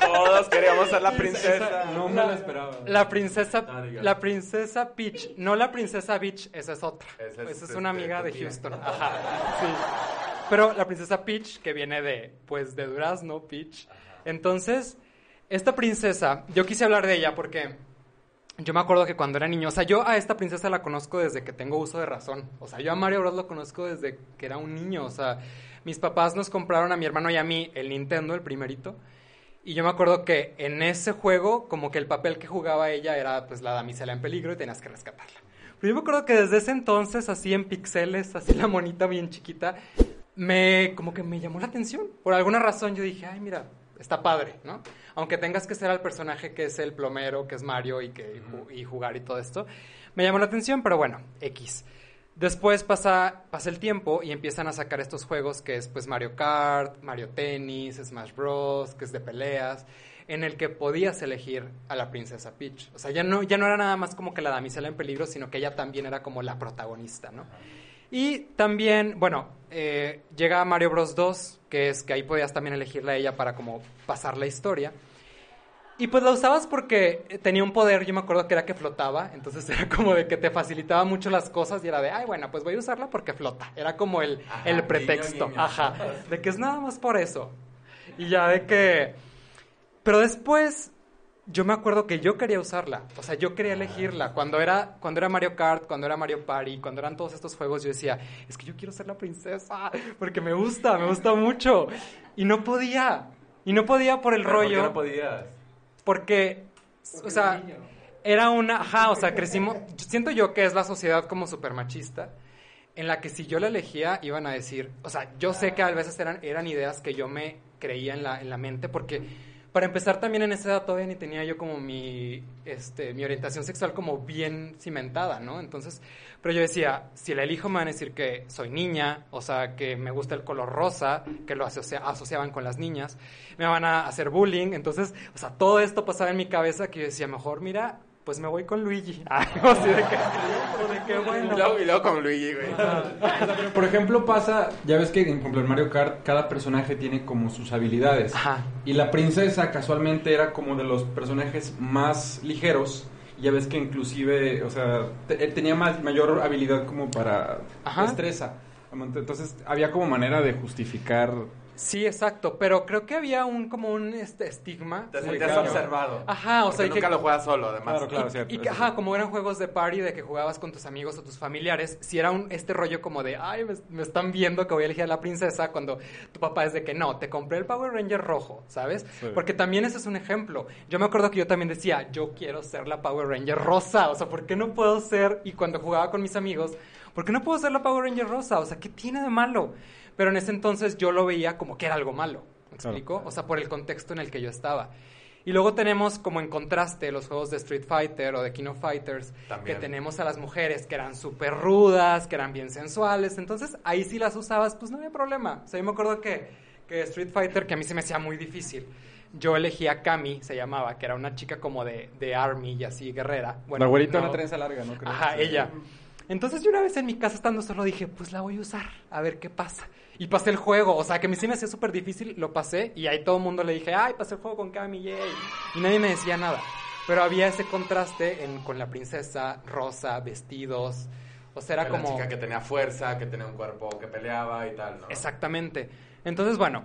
Todos queríamos ser la princesa. No me lo esperaba. La princesa, No digas. la princesa Peach, no la princesa Beach, esa es otra. Esa es, Esa es una amiga de. Houston. [laughs] Ajá. Sí. Pero la princesa Peach, que viene de, pues, de Durazno, Peach. Entonces, esta princesa, yo quise hablar de ella porque yo me acuerdo que cuando era niño, o sea, yo a esta princesa la conozco desde que tengo uso de razón. O sea, yo a Mario Bros lo conozco desde que era un niño. O sea, mis papás nos compraron a mi hermano y a mí el Nintendo, el primerito. Y yo me acuerdo que en ese juego, como que el papel que jugaba ella era pues la damisela en peligro y tenías que rescatarla. Pero yo me acuerdo que desde ese entonces, así en pixeles, así la monita bien chiquita, me como que me llamó la atención. Por alguna razón yo dije, ay, mira, está padre, ¿no? Aunque tengas que ser al personaje que es el plomero, que es Mario y, que, y jugar y todo esto. Me llamó la atención, pero bueno, X. Después pasa, pasa el tiempo y empiezan a sacar estos juegos que es pues Mario Kart, Mario Tennis, Smash Bros, que es de peleas, en el que podías elegir a la princesa Peach. O sea, ya no, ya no era nada más como que la damisela en peligro, sino que ella también era como la protagonista, ¿no? Y también, bueno, eh, llega Mario Bros 2, que es que ahí podías también elegirla a ella para como pasar la historia. Y pues la usabas porque tenía un poder, yo me acuerdo que era que flotaba, entonces [laughs] era como de que te facilitaba mucho las cosas y era de, ay, bueno, pues voy a usarla porque flota. Era como el, el pretexto, ajá, de que es nada más por eso. Y ya de que... Pero después yo me acuerdo que yo quería usarla, o sea, yo quería elegirla. Cuando era, cuando era Mario Kart, cuando era Mario Party, cuando eran todos estos juegos, yo decía, es que yo quiero ser la princesa, porque me gusta, me gusta mucho. Y no podía, y no podía por el rollo. ¿Por qué no podías? Porque, o sea, era una, ajá, o sea, crecimos, siento yo que es la sociedad como súper machista, en la que si yo la elegía iban a decir, o sea, yo sé que a veces eran, eran ideas que yo me creía en la, en la mente, porque para empezar también en esa edad todavía ni tenía yo como mi, este, mi orientación sexual como bien cimentada, ¿no? Entonces, pero yo decía, si la elijo me van a decir que soy niña, o sea, que me gusta el color rosa, que lo asociaban con las niñas, me van a hacer bullying, entonces, o sea, todo esto pasaba en mi cabeza que yo decía, mejor mira, pues me voy con Luigi. [laughs] así de que, bueno. Y luego, con Luigi, güey. Por ejemplo, pasa, ya ves que en Mario Kart cada personaje tiene como sus habilidades. Ajá. Y la princesa casualmente era como de los personajes más ligeros. Ya ves que inclusive, o sea, él tenía más, mayor habilidad como para destreza. Entonces había como manera de justificar Sí, exacto, pero creo que había un como un este, estigma. Te has observado. Ajá, o sea, y nunca lo juegas solo, además. Claro, claro, y, cierto, y ajá, como eran juegos de party de que jugabas con tus amigos o tus familiares, si era un este rollo como de, ay, me, están viendo que voy a elegir a la princesa cuando tu papá es de que no, te compré el Power Ranger rojo, ¿sabes? Porque también ese es un ejemplo. Yo me acuerdo que yo también decía, yo quiero ser la Power Ranger rosa, o sea, ¿por qué no puedo ser? Y cuando jugaba con mis amigos, ¿por qué no puedo ser la Power Ranger rosa? O sea, ¿qué tiene de malo? Pero en ese entonces yo lo veía como que era algo malo. ¿Me explico? O sea, por el contexto en el que yo estaba. Y luego tenemos como en contraste los juegos de Street Fighter o de King of Fighters, que tenemos a las mujeres que eran súper rudas, que eran bien sensuales. Entonces ahí sí las usabas, pues no había problema. O sea, yo me acuerdo que, que Street Fighter, que a mí se me hacía muy difícil, yo elegí a Cami, se llamaba, que era una chica como de, de Army y así, guerrera. Bueno, la güerita una trenza larga, ¿no? Creo. Ajá, ella. Entonces yo una vez en mi casa estando solo dije, pues la voy a usar, a ver qué pasa. Y pasé el juego, o sea, que a mí sí me hacía súper difícil, lo pasé y ahí todo el mundo le dije, ay, pasé el juego con Cami, yay. Y nadie me decía nada. Pero había ese contraste en, con la princesa, rosa, vestidos. O sea, era como... Una chica que tenía fuerza, que tenía un cuerpo que peleaba y tal, ¿no? Exactamente. Entonces, bueno,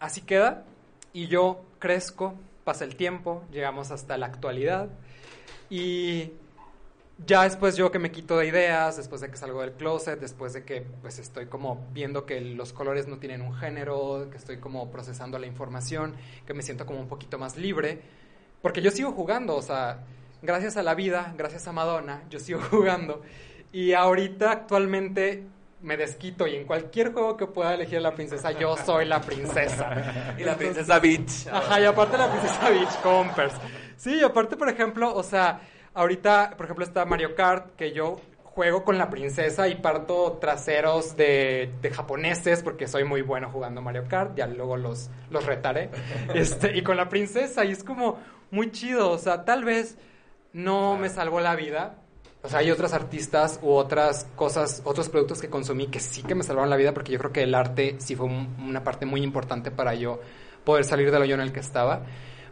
así queda. Y yo crezco, pasa el tiempo, llegamos hasta la actualidad. Y ya después yo que me quito de ideas, después de que salgo del closet, después de que pues estoy como viendo que los colores no tienen un género, que estoy como procesando la información, que me siento como un poquito más libre, porque yo sigo jugando, o sea, gracias a la vida, gracias a Madonna, yo sigo [laughs] jugando y ahorita actualmente me desquito y en cualquier juego que pueda elegir la princesa, yo soy la princesa. [laughs] y la princesa Beach. Ajá, y aparte la princesa Beach, Compers. Sí, y aparte, por ejemplo, o sea, Ahorita, por ejemplo, está Mario Kart, que yo juego con la princesa y parto traseros de, japoneses porque soy muy bueno jugando Mario Kart, ya luego los, los retaré. [laughs] Este, y con la princesa, y es como muy chido, o sea, tal vez no me salvó la vida. O sea, hay otros artistas u otras cosas, otros productos que consumí que sí que me salvaron la vida porque yo creo que el arte sí fue una parte muy importante para yo poder salir del hoyo en el que estaba.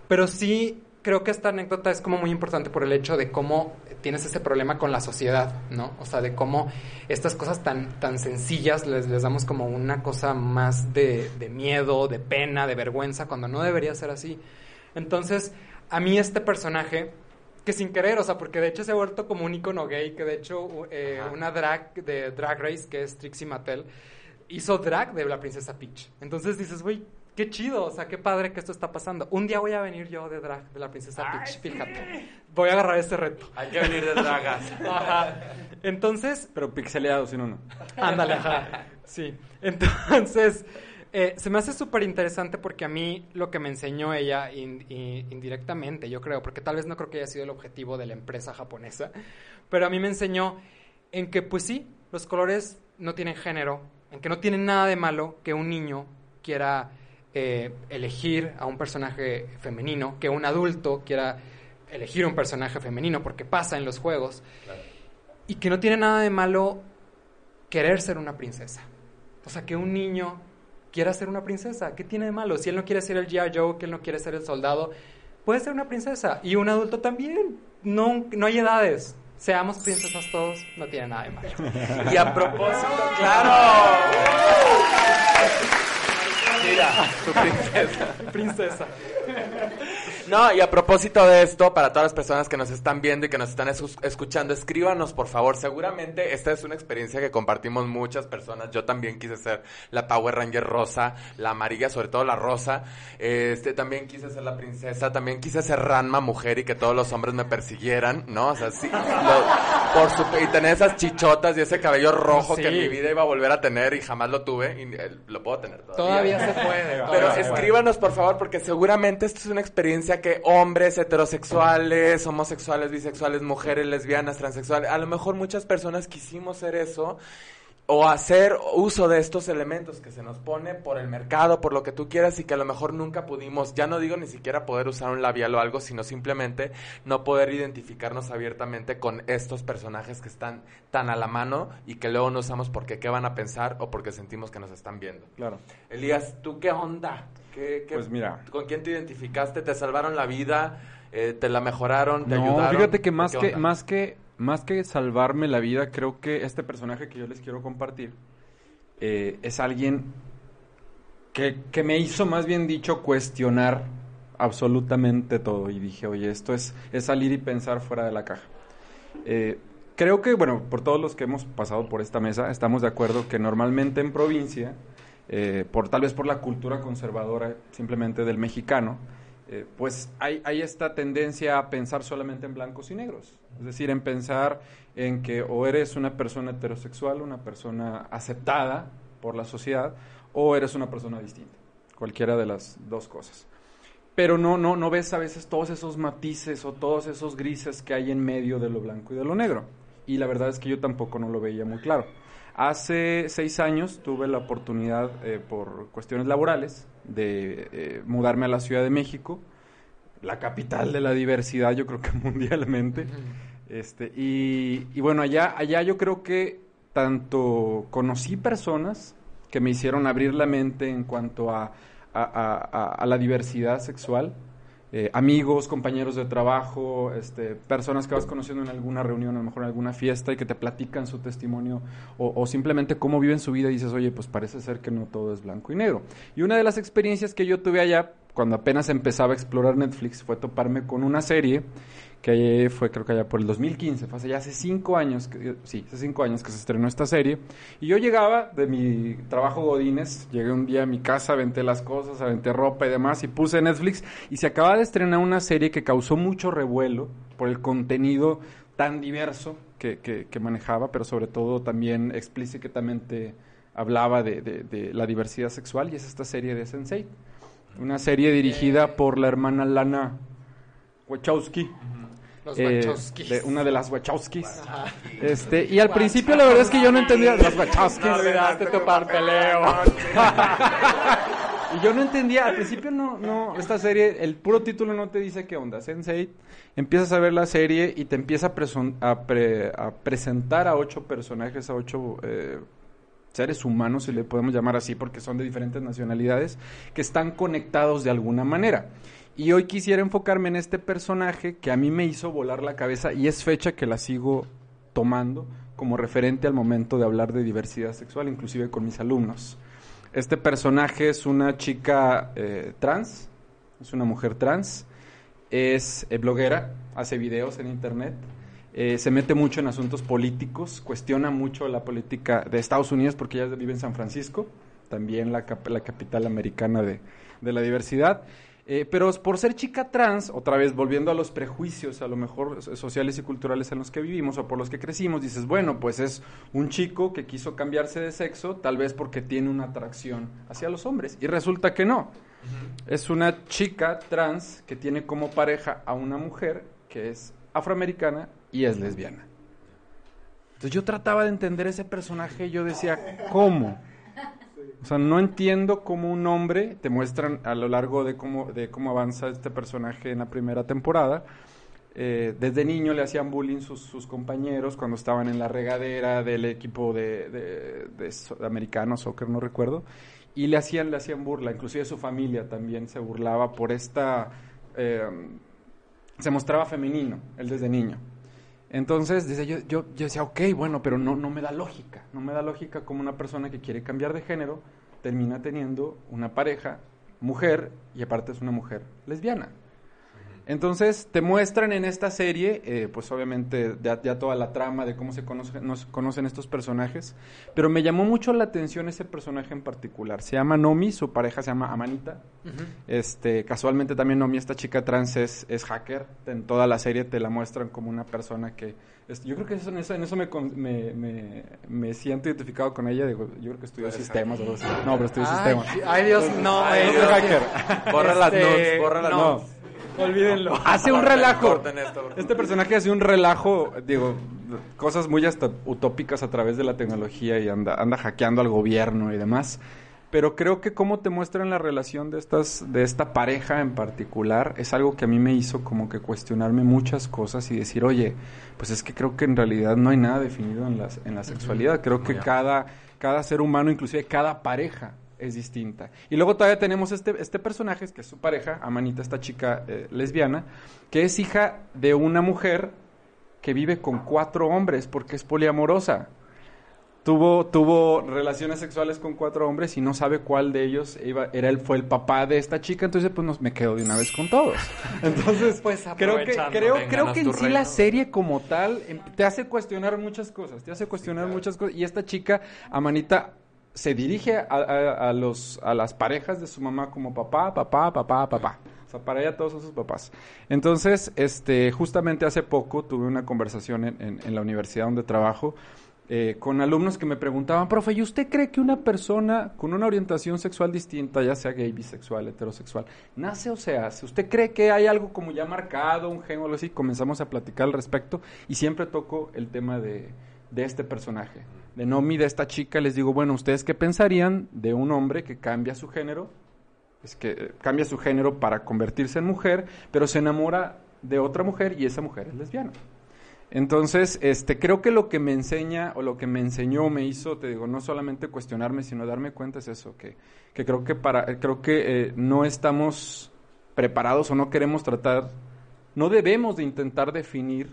Pero sí creo que esta anécdota es como muy importante por el hecho de cómo tienes ese problema con la sociedad, ¿no? O sea, de cómo estas cosas tan, tan sencillas les, les damos como una cosa más de, de miedo, de pena, de vergüenza, cuando no debería ser así. Entonces, a mí este personaje, que sin querer, o sea, porque de hecho se ha vuelto como un icono gay, que de hecho eh, una drag de Drag Race, que es Trixie Mattel, hizo drag de la princesa Peach. Entonces dices, güey, qué chido, o sea, qué padre que esto está pasando. Un día voy a venir yo de drag de la princesa Peach, fíjate. Voy a agarrar este reto. Hay que venir de dragas. [laughs] Ajá. Entonces. Pero pixeleado, si no, no. Ándale, ajá. Sí. Entonces, Eh, se me hace súper interesante porque a mí lo que me enseñó ella indirectamente, yo creo, porque tal vez no creo que haya sido el objetivo de la empresa japonesa, pero a mí me enseñó en que pues sí, los colores no tienen género, en que no tiene nada de malo que un niño quiera eh, elegir a un personaje femenino, que un adulto quiera elegir un personaje femenino, porque pasa en los juegos, y que no tiene nada de malo querer ser una princesa. O sea, que un niño quiera ser una princesa, ¿qué tiene de malo? Si él no quiere ser el G.I. Joe, que él no quiere ser el soldado, puede ser una princesa. Y un adulto también. No, no hay edades. Seamos princesas todos, no tiene nada de malo. [laughs] y a propósito, claro. Mira, tu princesa. princesa. No, y a propósito de esto, para todas las personas que nos están viendo y que nos están escuchando, escríbanos por favor. Seguramente esta es una experiencia que compartimos muchas personas. Yo también quise ser la Power Ranger rosa, la amarilla, sobre todo la rosa. Este, también quise ser la princesa, también quise ser Ranma mujer y que todos los hombres me persiguieran, ¿no? O sea, sí, por su, y tener esas chichotas y ese cabello rojo que en mi vida iba a volver a tener y jamás lo tuve y eh, lo puedo tener todavía. Todavía se puede. Pero escríbanos por favor porque seguramente esto es una experiencia que hombres heterosexuales, homosexuales, bisexuales, mujeres, lesbianas, transexuales, a lo mejor muchas personas quisimos ser eso o hacer uso de estos elementos que se nos pone por el mercado, por lo que tú quieras y que a lo mejor nunca pudimos, ya no digo ni siquiera poder usar un labial o algo, sino simplemente no poder identificarnos abiertamente con estos personajes que están tan a la mano y que luego no usamos porque qué van a pensar o porque sentimos que nos están viendo. Claro. Elías, ¿tú qué onda? Pues mira. ¿Con quién te identificaste? ¿Te salvaron la vida? Eh, ¿Te la mejoraron? ¿Te no, fíjate que más que, más que más que salvarme la vida, creo que este personaje que yo les quiero compartir eh, es alguien que, que, me hizo, más bien dicho, cuestionar absolutamente todo. Y dije, oye, esto es, es salir y pensar fuera de la caja. Eh, creo que, bueno, por todos los que hemos pasado por esta mesa, estamos de acuerdo que normalmente en provincia eh, por tal vez por la cultura conservadora simplemente del mexicano, eh, pues hay, hay, esta tendencia a pensar solamente en blancos y negros. Es decir, en pensar en que o eres una persona heterosexual, una persona aceptada por la sociedad, o eres una persona distinta. Cualquiera de las dos cosas. Pero no, no, no ves a veces todos esos matices o todos esos grises que hay en medio de lo blanco y de lo negro. Y la verdad es que yo tampoco no lo veía muy claro. Hace seis años tuve la oportunidad, eh, por cuestiones laborales, de eh, mudarme a la Ciudad de México, la capital de la diversidad, yo creo que [laughs] mundialmente. Este, y, bueno, allá, allá yo creo que tanto conocí personas que me hicieron abrir la mente en cuanto a, a la diversidad sexual, eh, amigos, compañeros de trabajo, este, personas que vas conociendo en alguna reunión, a lo mejor en alguna fiesta y que te platican su testimonio o, simplemente cómo viven su vida y dices, oye, pues parece ser que no todo es blanco y negro. Y una de las experiencias que yo tuve allá, cuando apenas empezaba a explorar Netflix, fue toparme con una serie que fue creo que allá por el 2015, fue hace ya hace cinco años, que, sí, hace cinco años que se estrenó esta serie, y yo llegaba de mi trabajo Godines, llegué un día a mi casa, aventé las cosas, aventé ropa y demás, y puse Netflix, y se acaba de estrenar una serie que causó mucho revuelo por el contenido tan diverso que, que, manejaba, pero sobre todo también explícitamente hablaba de, de, la diversidad sexual, y es esta serie de Sensei, una serie dirigida por la hermana Lana Wachowski. Eh, de una de las Wachowskis. Este, y al principio la verdad es que yo no entendía las Wachowskis. No olvidaste tu papeleo. [laughs] y yo no entendía, al principio no, no, esta serie, el puro título no te dice qué onda. Sensei, empiezas a ver la serie y te empieza a, a, presentar a ocho personajes, a ocho eh, seres humanos, si le podemos llamar así, porque son de diferentes nacionalidades, que están conectados de alguna manera. Y hoy quisiera enfocarme en este personaje que a mí me hizo volar la cabeza y es fecha que la sigo tomando como referente al momento de hablar de diversidad sexual, inclusive con mis alumnos. Este personaje es una chica eh, trans, es una mujer trans, es eh, bloguera, hace videos en internet, eh, se mete mucho en asuntos políticos, cuestiona mucho la política de Estados Unidos porque ella vive en San Francisco, también la, la capital americana de, de la diversidad Eh, pero por ser chica trans, otra vez volviendo a los prejuicios, a lo mejor sociales y culturales en los que vivimos o por los que crecimos, dices, bueno, pues es un chico que quiso cambiarse de sexo, tal vez porque tiene una atracción hacia los hombres. Y resulta que no. Es una chica trans que tiene como pareja a una mujer que es afroamericana y es lesbiana. Entonces yo trataba de entender ese personaje y yo decía, ¿cómo? O sea, no entiendo cómo un hombre, te muestran a lo largo de cómo, de cómo avanza este personaje en la primera temporada. Eh, desde niño le hacían bullying sus, compañeros cuando estaban en la regadera del equipo de, de, de, americano, soccer, no recuerdo, y le hacían, le hacían burla, inclusive su familia también se burlaba por esta... Eh, se mostraba femenino, él desde niño. Entonces, yo, yo, yo, decía, ok, bueno, pero no, no me da lógica. No me da lógica como una persona que quiere cambiar de género termina teniendo una pareja, mujer, y aparte es una mujer lesbiana. Entonces te muestran en esta serie, eh, pues obviamente ya, toda la trama de cómo se nos conocen estos personajes, pero me llamó mucho la atención ese personaje en particular. Se llama Nomi, su pareja se llama Amanita. este, casualmente también Nomi, esta chica trans, es, es, hacker. En toda la serie te la muestran como una persona que... yo creo que eso, en eso, en eso me, me, me, siento identificado con ella. Digo, yo creo que estudió sistemas o algo así. No, pero estudió sistemas. Ay, Dios, no. Ay, hacker. Borra las este, notes, borra las notes. Olvídenlo. [laughs] Hace un relajo. Este personaje hace un relajo, digo, cosas muy hasta utópicas a través de la tecnología y anda, anda hackeando al gobierno y demás. Pero creo que cómo te muestran la relación de estas, de esta pareja en particular, es algo que a mí me hizo como que cuestionarme muchas cosas y decir, oye, pues es que creo que en realidad no hay nada definido en, las, en la sexualidad. Creo que cada, cada ser humano, inclusive cada pareja, es distinta. Y luego todavía tenemos este, este personaje, que es su pareja, Amanita, esta chica eh, lesbiana, que es hija de una mujer que vive con cuatro hombres porque es poliamorosa. Tuvo, tuvo relaciones sexuales con cuatro hombres y no sabe cuál de ellos iba, era el, fue el papá de esta chica, entonces pues nos, me quedo de una vez con todos. [laughs] Entonces, [laughs] pues creo que, creo, creo que en sí la serie como tal em, te hace cuestionar muchas cosas, te hace cuestionar muchas cosas. Y esta chica, Amanita, se dirige a, los, a las parejas de su mamá como papá, papá, papá, papá. O sea, para ella todos son sus papás. Entonces, este, justamente hace poco tuve una conversación en, en, la universidad donde trabajo eh, con alumnos que me preguntaban, profe, ¿y usted cree que una persona con una orientación sexual distinta, ya sea gay, bisexual, heterosexual, nace o se hace? ¿Usted cree que hay algo como ya marcado, un gen o algo así? Comenzamos a platicar al respecto y siempre toco el tema de, de este personaje de Nomi, de esta chica, les digo, bueno, ¿ustedes qué pensarían de un hombre que cambia su género? Es que eh, cambia su género para convertirse en mujer, pero se enamora de otra mujer y esa mujer es lesbiana. Entonces, este, creo que lo que me enseña o lo que me enseñó, me hizo, te digo, no solamente cuestionarme, sino darme cuenta es eso, que, que creo que para, creo que eh, no estamos preparados o no queremos tratar, no debemos de intentar definir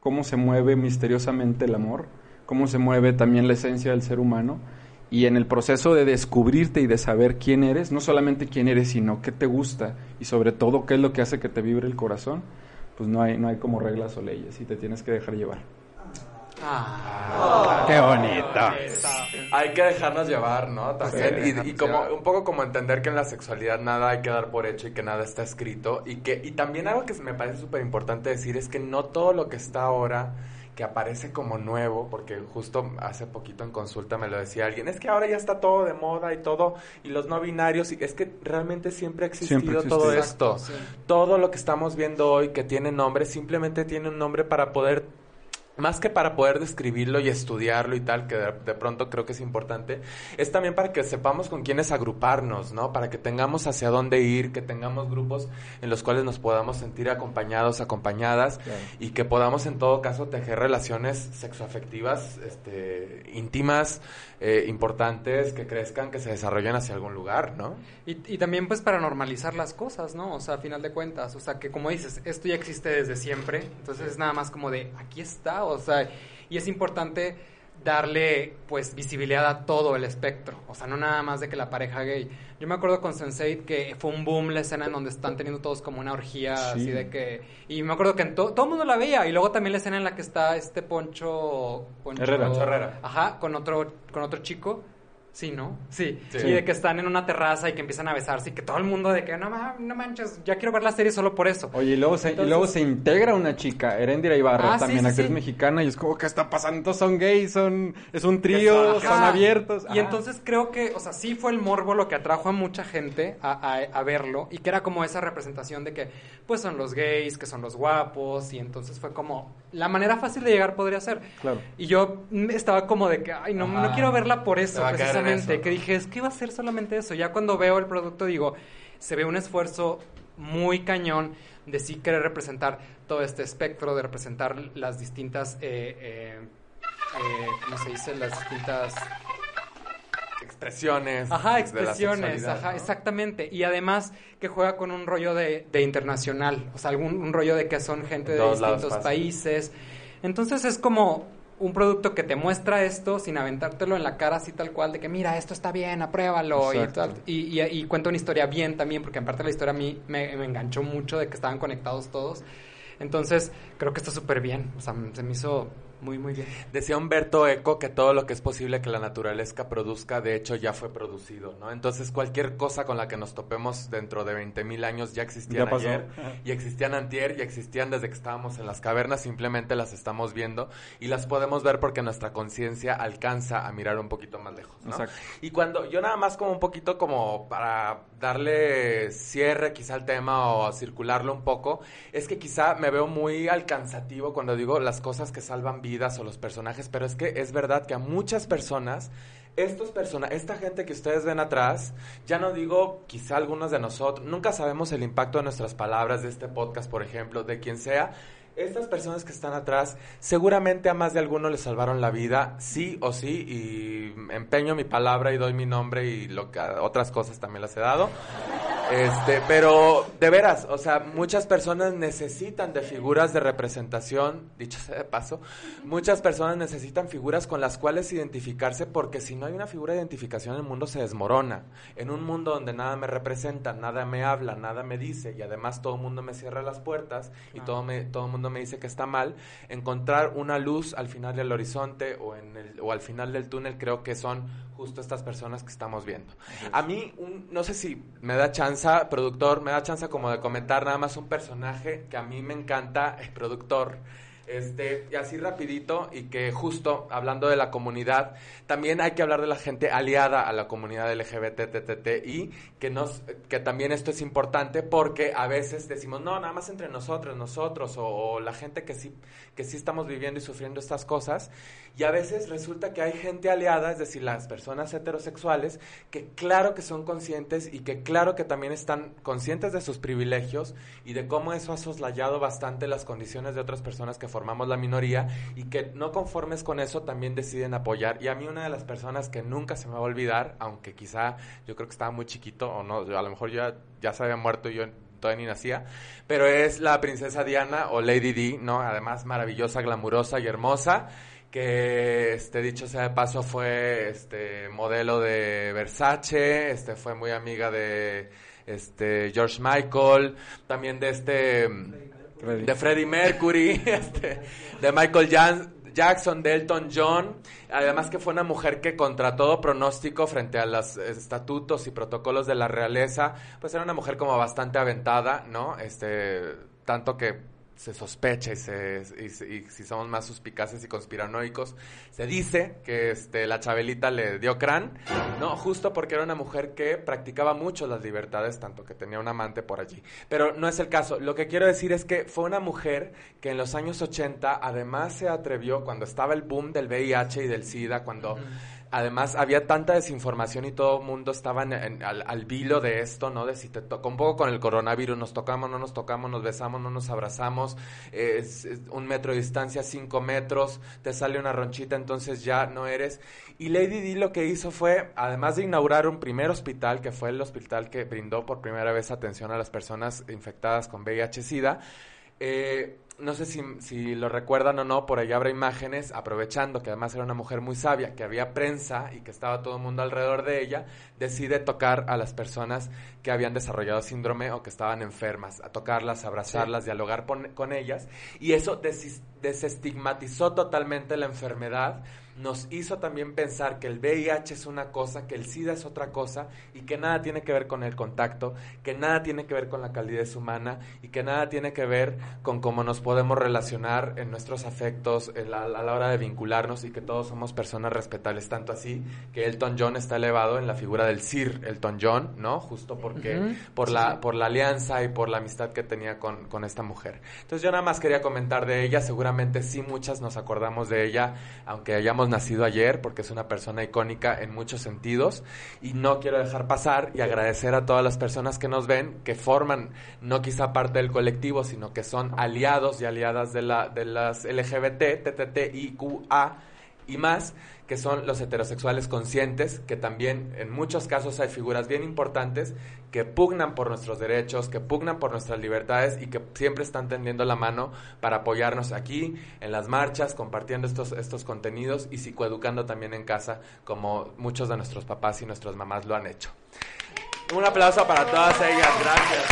cómo se mueve misteriosamente el amor, cómo se mueve también la esencia del ser humano. Y en el proceso de descubrirte y de saber quién eres, no solamente quién eres, sino qué te gusta y sobre todo qué es lo que hace que te vibre el corazón, pues no hay, no hay como reglas o leyes y te tienes que dejar llevar. Ah, ¡Qué bonito! Hay que dejarnos llevar, ¿no? También. y, como un poco como entender que en la sexualidad nada hay que dar por hecho y que nada está escrito. Y que y también algo que me parece súper importante decir es que no todo lo que está ahora que aparece como nuevo, porque justo hace poquito en consulta me lo decía alguien, es que ahora ya está todo de moda y todo, y los no binarios, y es que realmente siempre ha existido todo esto. Todo lo que estamos viendo hoy que tiene nombre, simplemente tiene un nombre para poder más que para poder describirlo y estudiarlo y tal, que de, pronto creo que es importante, es también para que sepamos con quiénes agruparnos, ¿no? Para que tengamos hacia dónde ir, que tengamos grupos en los cuales nos podamos sentir acompañados, acompañadas y que podamos en todo caso tejer relaciones sexoafectivas, este, íntimas, eh, importantes, que crezcan, que se desarrollen hacia algún lugar, ¿no? Y, y también pues para normalizar las cosas, ¿no? O sea, a final de cuentas, o sea, que como dices, esto ya existe desde siempre, entonces es nada más como de, aquí está, o sea, y es importante darle pues visibilidad a todo el espectro, o sea, no nada más de que la pareja gay. Yo me acuerdo con Sense8 que fue un boom la escena en donde están teniendo todos como una orgía así de que y me acuerdo que todo el mundo la veía. Y luego también la escena en la que está este Poncho Poncho Herrera, Herrera. Ajá, con otro con otro chico Sí, ¿no? Sí. Y de que están en una terraza y que empiezan a besarse y que todo el mundo de que no, no manches, ya quiero ver la serie solo por eso. Oye, y luego se, y luego se integra una chica, Erendira Ibarra, ah, también actriz mexicana, y es como, ¿qué está pasando? Son gays, son, es un trío, son, abiertos. Y entonces creo que, o sea, sí fue el morbo lo que atrajo a mucha gente a, a, verlo y que era como esa representación de que, pues son los gays, que son los guapos, y entonces fue como, la manera fácil de llegar podría ser. Claro. Y yo estaba como de que, ay, no, no quiero verla por eso, precisamente que dije, es que iba a ser solamente eso. Ya cuando veo el producto digo, se ve un esfuerzo muy cañón de sí querer representar todo este espectro, de representar las distintas, eh, eh, eh ¿cómo se dice? Las distintas expresiones. Ajá, expresiones, ajá, exactamente. Y además que juega con un rollo de, internacional, o sea, algún un rollo de que son gente de distintos países. Entonces es como un producto que te muestra esto sin aventártelo en la cara así tal cual de que mira, esto está bien, apruébalo y, tal, y, y, cuenta una historia bien también, porque aparte la historia a mí me, me enganchó mucho de que estaban conectados todos. Entonces, creo que está súper bien. O sea, se me hizo muy, muy bien. Decía Humberto Eco que todo lo que es posible que la naturaleza produzca, de hecho, ya fue producido, ¿no? Entonces, cualquier cosa con la que nos topemos dentro de 20.000 mil años ya existían ayer, y existían antier, y existían desde que estábamos en las cavernas, simplemente las estamos viendo, y las podemos ver porque nuestra conciencia alcanza a mirar un poquito más lejos, ¿no? Exacto. Y cuando, yo nada más como un poquito como para darle cierre quizá al tema o circularlo un poco, es que quizá me veo muy alcanzativo cuando digo las cosas que salvan vidas o los personajes, pero es que es verdad que a muchas personas estos personas, esta gente que ustedes ven atrás, ya no digo quizá algunos de nosotros, nunca sabemos el impacto de nuestras palabras, de este podcast, por ejemplo, de quien sea. Estas personas que están atrás, seguramente a más de alguno les salvaron la vida, sí o sí, y empeño mi palabra y doy mi nombre y lo que, otras cosas también las he dado. Este, pero de veras, o sea, muchas personas necesitan de figuras de representación, dicho sea de paso, muchas personas necesitan figuras con las cuales identificarse porque si no hay una figura de identificación el mundo se desmorona. En un mundo donde nada me representa, nada me habla, nada me dice y además todo el mundo me cierra las puertas y todo me todo el mundo me dice que está mal, encontrar una luz al final del horizonte o en el, o al final del túnel creo que son justo estas personas que estamos viendo. A mí, no sé si me da chance, productor, me da chance como de comentar nada más un personaje que a mí me encanta, el productor. Este, y así rapidito, y que justo hablando de la comunidad, también hay que hablar de la gente aliada a la comunidad y que, nos, que también esto es importante porque a veces decimos, no, nada más entre nosotros, nosotros, o, la gente que sí, que sí estamos viviendo y sufriendo estas cosas, y a veces resulta que hay gente aliada, es decir, las personas heterosexuales, que claro que son conscientes y que claro que también están conscientes de sus privilegios y de cómo eso ha soslayado bastante las condiciones de otras personas que formamos la minoría y que no conformes con eso también deciden apoyar. Y a mí una de las personas que nunca se me va a olvidar, aunque quizá yo creo que estaba muy chiquito o no, a lo mejor ya, ya se había muerto y yo todavía ni nacía, pero es la princesa Diana o Lady Di, ¿no? Además maravillosa, glamurosa y hermosa que este dicho sea de paso fue este modelo de Versace, este fue muy amiga de este George Michael, también de este de Freddie Mercury, [laughs] este, de Michael Jackson, de Elton John, además que fue una mujer que contra todo pronóstico frente a los estatutos y protocolos de la realeza, pues era una mujer como bastante aventada, ¿no? Este, tanto que se sospecha y, se, y, si somos más suspicaces y conspiranoicos, se dice que este, la Chabelita le dio crán, no, justo porque era una mujer que practicaba mucho las libertades, tanto que tenía un amante por allí. Pero no es el caso. Lo que quiero decir es que fue una mujer que en los años 80 además se atrevió, cuando estaba el boom del VIH y del SIDA, cuando además había tanta desinformación y todo el mundo estaba al, vilo de esto, ¿no? De si te toca un poco con el coronavirus, nos tocamos, no nos tocamos, nos besamos, no nos abrazamos, es, un metro de distancia, cinco metros, te sale una ronchita, entonces ya no eres. Y Lady Di lo que hizo fue, además de inaugurar un primer hospital, que fue el hospital que brindó por primera vez atención a las personas infectadas con VIH-Sida, eh, no sé si, si, lo recuerdan o no, por ahí habrá imágenes, aprovechando que además era una mujer muy sabia, que había prensa y que estaba todo el mundo alrededor de ella, decide tocar a las personas que habían desarrollado síndrome o que estaban enfermas, a tocarlas, abrazarlas, dialogar con ellas, y eso desestigmatizó totalmente la enfermedad nos hizo también pensar que el VIH es una cosa, que el SIDA es otra cosa y que nada tiene que ver con el contacto, que nada tiene que ver con la calidez humana y que nada tiene que ver con cómo nos podemos relacionar en nuestros afectos a la hora de vincularnos y que todos somos personas respetables, tanto así que Elton John está elevado en la figura del Sir Elton John, ¿no? Justo porque por la por la alianza y por la amistad que tenía con, con esta mujer. Entonces yo nada más quería comentar de ella, seguramente sí muchas nos acordamos de ella, aunque hayamos nacido ayer, porque es una persona icónica en muchos sentidos, y no quiero dejar pasar y agradecer a todas las personas que nos ven, que forman no quizá parte del colectivo, sino que son aliados y aliadas de, la, de las LGBT, TTTIQA y más, que son los heterosexuales conscientes, que también en muchos casos hay figuras bien importantes que pugnan por nuestros derechos, que pugnan por nuestras libertades y que siempre están tendiendo la mano para apoyarnos aquí, en las marchas, compartiendo estos, estos contenidos y psicoeducando también en casa, como muchos de nuestros papás y nuestras mamás lo han hecho. Un aplauso para todas ellas, gracias.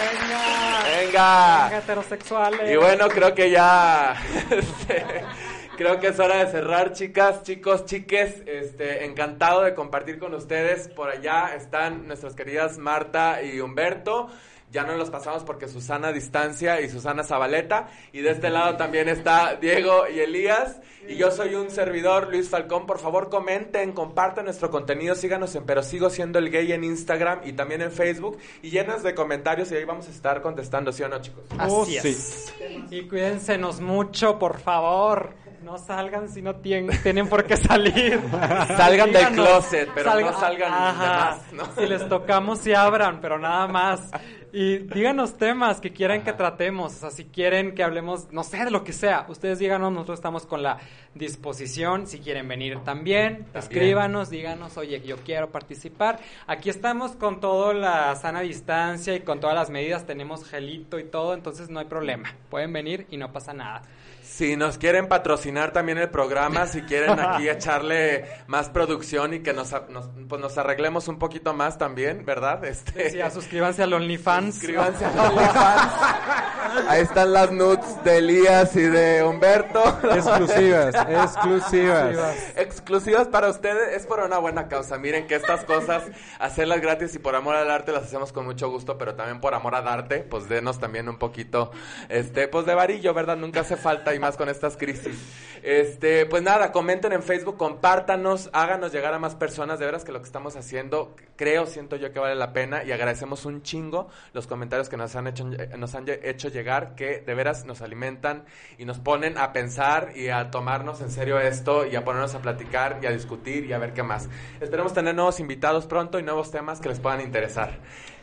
Venga. Venga. heterosexuales. Y bueno, creo que ya. [laughs] Creo que es hora de cerrar, chicas, chicos, chiques. Este, encantado de compartir con ustedes. Por allá están nuestras queridas Marta y Humberto. Ya no los pasamos porque Susana Distancia y Susana Zabaleta. Y de este lado también está Diego y Elías. Y yo soy un servidor, Luis Falcón. Por favor, comenten, compartan nuestro contenido. Síganos en Pero Sigo Siendo el Gay en Instagram y también en Facebook. Y llenas de comentarios y ahí vamos a estar contestando, ¿sí o no, chicos? Así es. Y cuídensenos mucho, por favor. No salgan si no tienen, tienen por qué salir. [laughs] salgan del closet, pero no salgan más. Si les tocamos, sí abran, pero nada más. Y díganos temas que quieran que tratemos. O sea, si quieren que hablemos, no sé, de lo que sea. Ustedes díganos, nosotros estamos con la disposición. Si quieren venir también, escríbanos, díganos, oye, yo quiero participar. Aquí estamos con toda la sana distancia y con todas las medidas. Tenemos gelito y todo, entonces no hay problema. Pueden venir y no pasa nada. Si nos quieren patrocinar también el programa, si quieren aquí [laughs] echarle más producción y que nos, pues nos arreglemos un poquito más también, ¿verdad? Este... Sí, suscríbanse al OnlyFans. Suscríbanse al OnlyFans. [laughs] Ahí están las nudes de Elías y de Humberto. Exclusivas, [laughs] exclusivas. Exclusivas para ustedes, es por una buena causa. Miren que estas cosas, hacerlas gratis y por amor al arte las hacemos con mucho gusto, pero también por amor a darte, pues denos también un poquito, este, pues de varillo, ¿verdad? Nunca hace falta y más con estas crisis. Este, pues nada, comenten en Facebook, compártanos, háganos llegar a más personas. De veras que lo que estamos haciendo, creo, siento yo que vale la pena y agradecemos un chingo los comentarios que nos han hecho, nos han hecho llegar, que de veras nos alimentan y nos ponen a pensar y a tomarnos en serio esto y a ponernos a platicar y a discutir y a ver qué más. Esperemos tener nuevos invitados pronto y nuevos temas que les puedan interesar.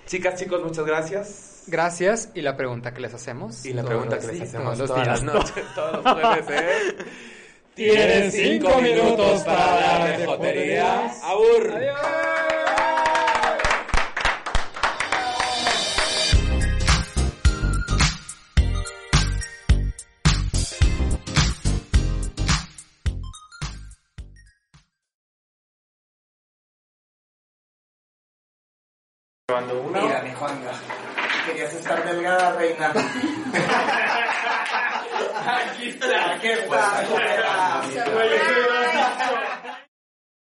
Chicas, chicos, muchas gracias. Gracias. Y la pregunta que les hacemos. Y la pregunta que les hacemos todos todas las noches, [laughs] todos los [laughs] jueves, ¿eh? Tienen cinco minutos para hablar de jotería. Abur. Adiós. Cuando uno... Mira, mi Juanga querías estar delgada, reina. [laughs] Aquí está, aquí está.